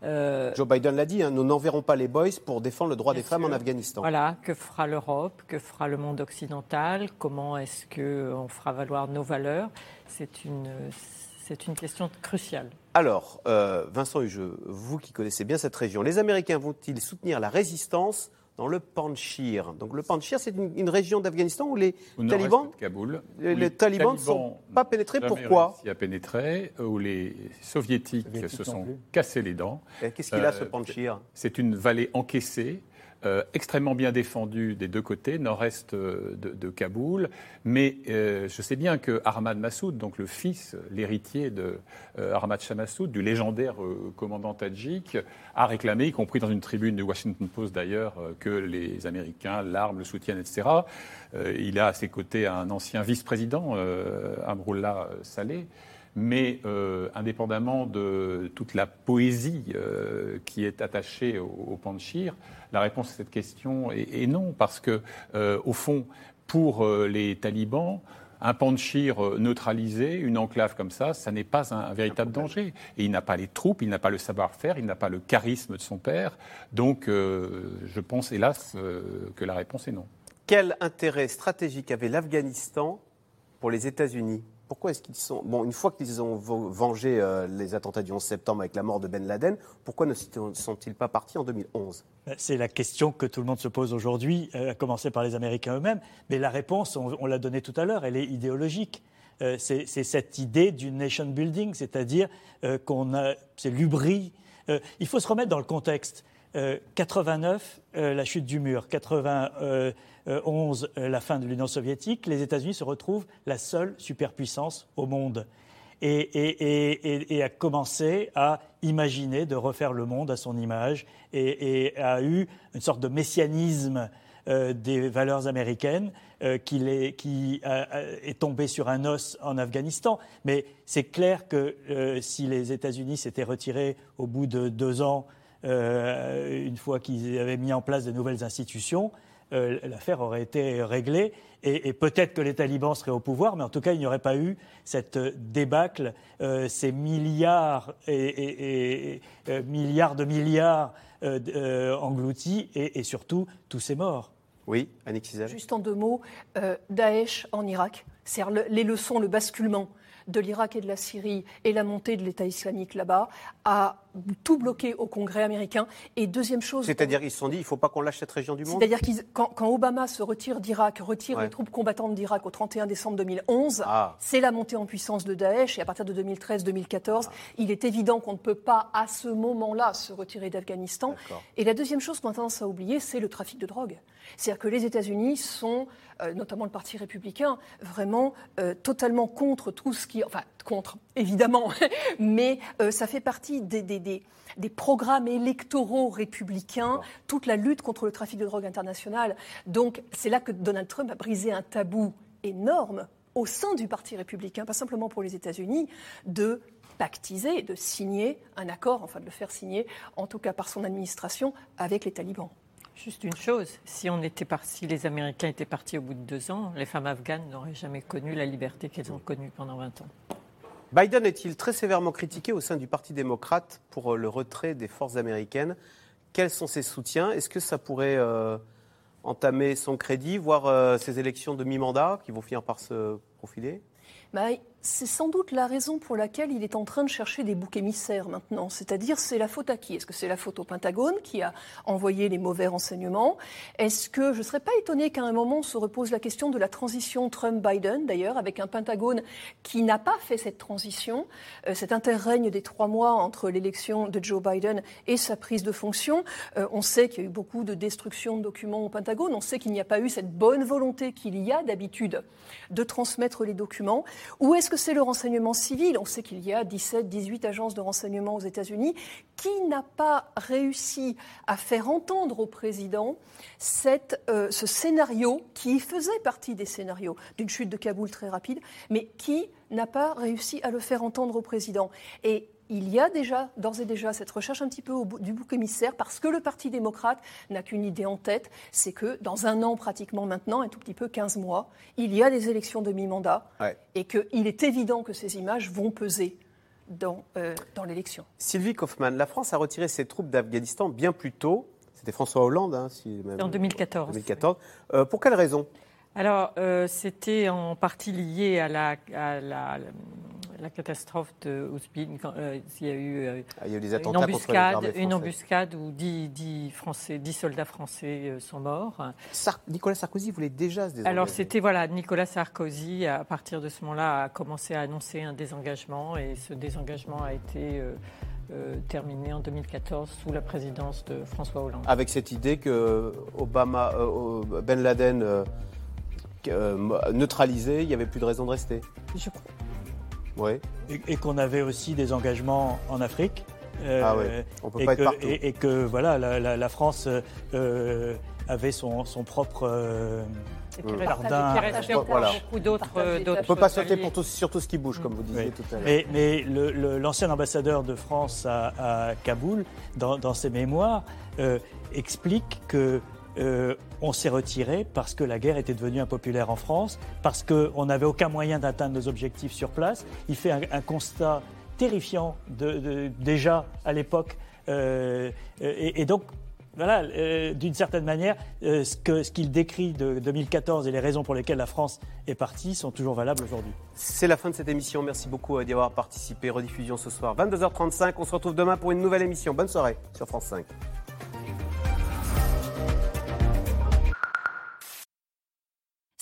Speaker 2: Joe Biden l'a dit, hein, nous n'enverrons pas les boys pour défendre le droit des femmes en Afghanistan.
Speaker 5: Voilà, que fera l'Europe, que fera le monde occidental, comment est-ce qu'on fera valoir nos valeurs C'est une, c'est une question cruciale.
Speaker 2: Alors, euh, Vincent Hugeux, vous qui connaissez bien cette région, les Américains vont-ils soutenir la résistance dans le Panchir Donc le Panchir, c'est une, région d'Afghanistan où les talibans,
Speaker 6: Kaboul,
Speaker 2: les, talibans ne sont pas pénétrés. Pourquoi?
Speaker 6: Ils a pénétré, où les soviétiques, se sont cassés les dents.
Speaker 2: Qu'est-ce qu'il a ce euh, Panchir
Speaker 6: C'est une vallée encaissée euh, extrêmement bien défendu des deux côtés, nord-est euh, de, Kaboul. Mais euh, je sais bien que Ahmad Massoud, donc le fils, l'héritier de Ahmad Shah Massoud, du légendaire commandant tadjik, a réclamé, y compris dans une tribune du Washington Post d'ailleurs, que les Américains l'arment, le soutiennent, etc. il a à ses côtés un ancien vice-président, Amrullah Saleh mais euh, indépendamment de toute la poésie euh, qui est attachée au, Panchir, la réponse à cette question est, non, parce que, euh, au fond, pour les talibans, un Panchir neutralisé, une enclave comme ça, ça n'est pas un, véritable danger. Et il n'a pas les troupes, il n'a pas le savoir-faire, il n'a pas le charisme de son père. Donc, je pense, hélas, que la réponse est non.
Speaker 2: Quel intérêt stratégique avait l'Afghanistan pour les États-Unis? Pourquoi est-ce qu'ils sont. Bon, une fois qu'ils ont vengé euh, les attentats du 11 septembre avec la mort de Ben Laden, pourquoi ne sont-ils pas partis en 2011
Speaker 4: ben, C'est la question que tout le monde se pose aujourd'hui, euh, à commencer par les Américains eux-mêmes. Mais la réponse, on, l'a donnée tout à l'heure, elle est idéologique. Euh, c'est cette idée du nation building, c'est-à-dire qu'on a. C'est l'ubri. il faut se remettre dans le contexte. 89, la chute du mur. 80. 11, euh, la fin de l'Union soviétique, les États-Unis se retrouvent la seule superpuissance au monde. et, a commencé à imaginer de refaire le monde à son image et, a eu une sorte de messianisme euh, des valeurs américaines euh, qui, est, tombé sur un os en Afghanistan. Mais c'est clair que euh, si les États-Unis s'étaient retirés au bout de deux ans, une fois qu'ils avaient mis en place de nouvelles institutions, l'affaire aurait été réglée et, peut-être que les talibans seraient au pouvoir, mais en tout cas, il n'y aurait pas eu cette débâcle, ces milliards et, milliards de milliards engloutis et, surtout tous ces morts.
Speaker 2: Oui, Annick Cizel.
Speaker 3: Juste en deux mots, euh, Daesh en Irak, c'est les leçons, le basculement de l'Irak et de la Syrie et la montée de l'État islamique là-bas a tout bloqué au Congrès américain. Et deuxième chose.
Speaker 2: C'est-à-dire qu'ils se sont dit il ne faut pas qu'on lâche cette région du monde?
Speaker 3: C'est-à-dire que quand, Obama se retire d'Irak, retire les troupes combattantes d'Irak au 31 décembre 2011, ah. c'est la montée en puissance de Daesh. Et à partir de 2013-2014, ah. il est évident qu'on ne peut pas à ce moment-là se retirer d'Afghanistan. Et la deuxième chose qu'on a tendance à oublier, c'est le trafic de drogue. C'est-à-dire que les États-Unis sont, euh, notamment le Parti républicain, vraiment euh, totalement contre tout ce qui. Enfin, contre, évidemment, mais euh, ça fait partie des, des, des, des, programmes électoraux républicains, toute la lutte contre le trafic de drogue international. Donc, c'est là que Donald Trump a brisé un tabou énorme au sein du Parti républicain, pas simplement pour les États-Unis, de pactiser, de signer un accord, enfin de le faire signer, en tout cas par son administration, avec les talibans.
Speaker 5: Juste une chose, si, on était les Américains étaient partis au bout de deux ans, les femmes afghanes n'auraient jamais connu la liberté qu'elles ont connue pendant 20 ans.
Speaker 2: Biden est-il très sévèrement critiqué au sein du Parti démocrate pour euh, le retrait des forces américaines? Quels sont ses soutiens? Est-ce que ça pourrait euh, entamer son crédit, voire euh, ces élections de mi-mandat qui vont finir par se profiler?
Speaker 3: Bah, c'est sans doute la raison pour laquelle il est en train de chercher des boucs émissaires maintenant. C'est-à-dire, c'est la faute à qui? Est-ce que c'est la faute au Pentagone qui a envoyé les mauvais renseignements? Est-ce que je ne serais pas étonné qu'à un moment se repose la question de la transition Trump-Biden, d'ailleurs, avec un Pentagone qui n'a pas fait cette transition, euh, cet interrègne des trois mois entre l'élection de Joe Biden et sa prise de fonction. Euh, on sait qu'il y a eu beaucoup de destruction de documents au Pentagone. On sait qu'il n'y a pas eu cette bonne volonté qu'il y a d'habitude de transmettre les documents. Est-ce que c'est le renseignement civil? On sait qu'il y a 17, 18 agences de renseignement aux États-Unis. Qui n'a pas réussi à faire entendre au président euh, ce scénario qui faisait partie des scénarios d'une chute de Kaboul très rapide, mais qui n'a pas réussi à le faire entendre au président il y a déjà, d'ores et déjà, cette recherche un petit peu du bouc émissaire parce que le Parti démocrate n'a qu'une idée en tête, c'est que dans un an pratiquement maintenant, un tout petit peu 15 mois, il y a des élections de mi-mandat et qu'il est évident que ces images vont peser dans, euh, dans l'élection.
Speaker 2: Sylvie Kaufmann, la France a retiré ses troupes d'Afghanistan bien plus tôt. C'était François Hollande, hein,
Speaker 5: si en 2014.
Speaker 2: 2014. Euh, pour quelle raison?
Speaker 5: Alors, euh, c'était en partie lié à la, à la, la catastrophe de Ousbin, euh, il y a eu, euh,
Speaker 2: ah, il y a eu des
Speaker 5: une embuscade, une embuscade où 10, Français, 10 soldats français euh, sont morts.
Speaker 2: Nicolas Sarkozy voulait déjà se désengager.
Speaker 5: Alors c'était voilà, Nicolas Sarkozy à partir de ce moment-là a commencé à annoncer un désengagement et ce désengagement a été terminé en 2014 sous la présidence de François Hollande.
Speaker 2: Avec cette idée que Obama, Ben Laden neutralisé, il n'y avait plus de raison de rester.
Speaker 5: Je
Speaker 4: Et, qu'on avait aussi des engagements en Afrique.
Speaker 2: Euh, ah oui, on peut pas
Speaker 4: que,
Speaker 2: être partout.
Speaker 4: Et, que voilà, la, France euh, avait son, propre euh,
Speaker 5: jardin. Voilà. beaucoup d'autres. on
Speaker 2: ne peut pas sauter pour tout, sur tout ce qui bouge, comme vous disiez tout à
Speaker 4: l'heure. Mais, l'ancien ambassadeur de France à, Kaboul, dans, dans, ses mémoires, explique que euh, on s'est retiré parce que la guerre était devenue impopulaire en France, parce qu'on n'avait aucun moyen d'atteindre nos objectifs sur place. Il fait un, constat terrifiant déjà à l'époque. Euh, et, donc, voilà, euh, d'une certaine manière, ce qu'il décrit de 2014 et les raisons pour lesquelles la France est partie sont toujours valables aujourd'hui.
Speaker 2: C'est la fin de cette émission. Merci beaucoup d'y avoir participé. Rediffusion ce soir, 22h35. On se retrouve demain pour une nouvelle émission. Bonne soirée sur France 5.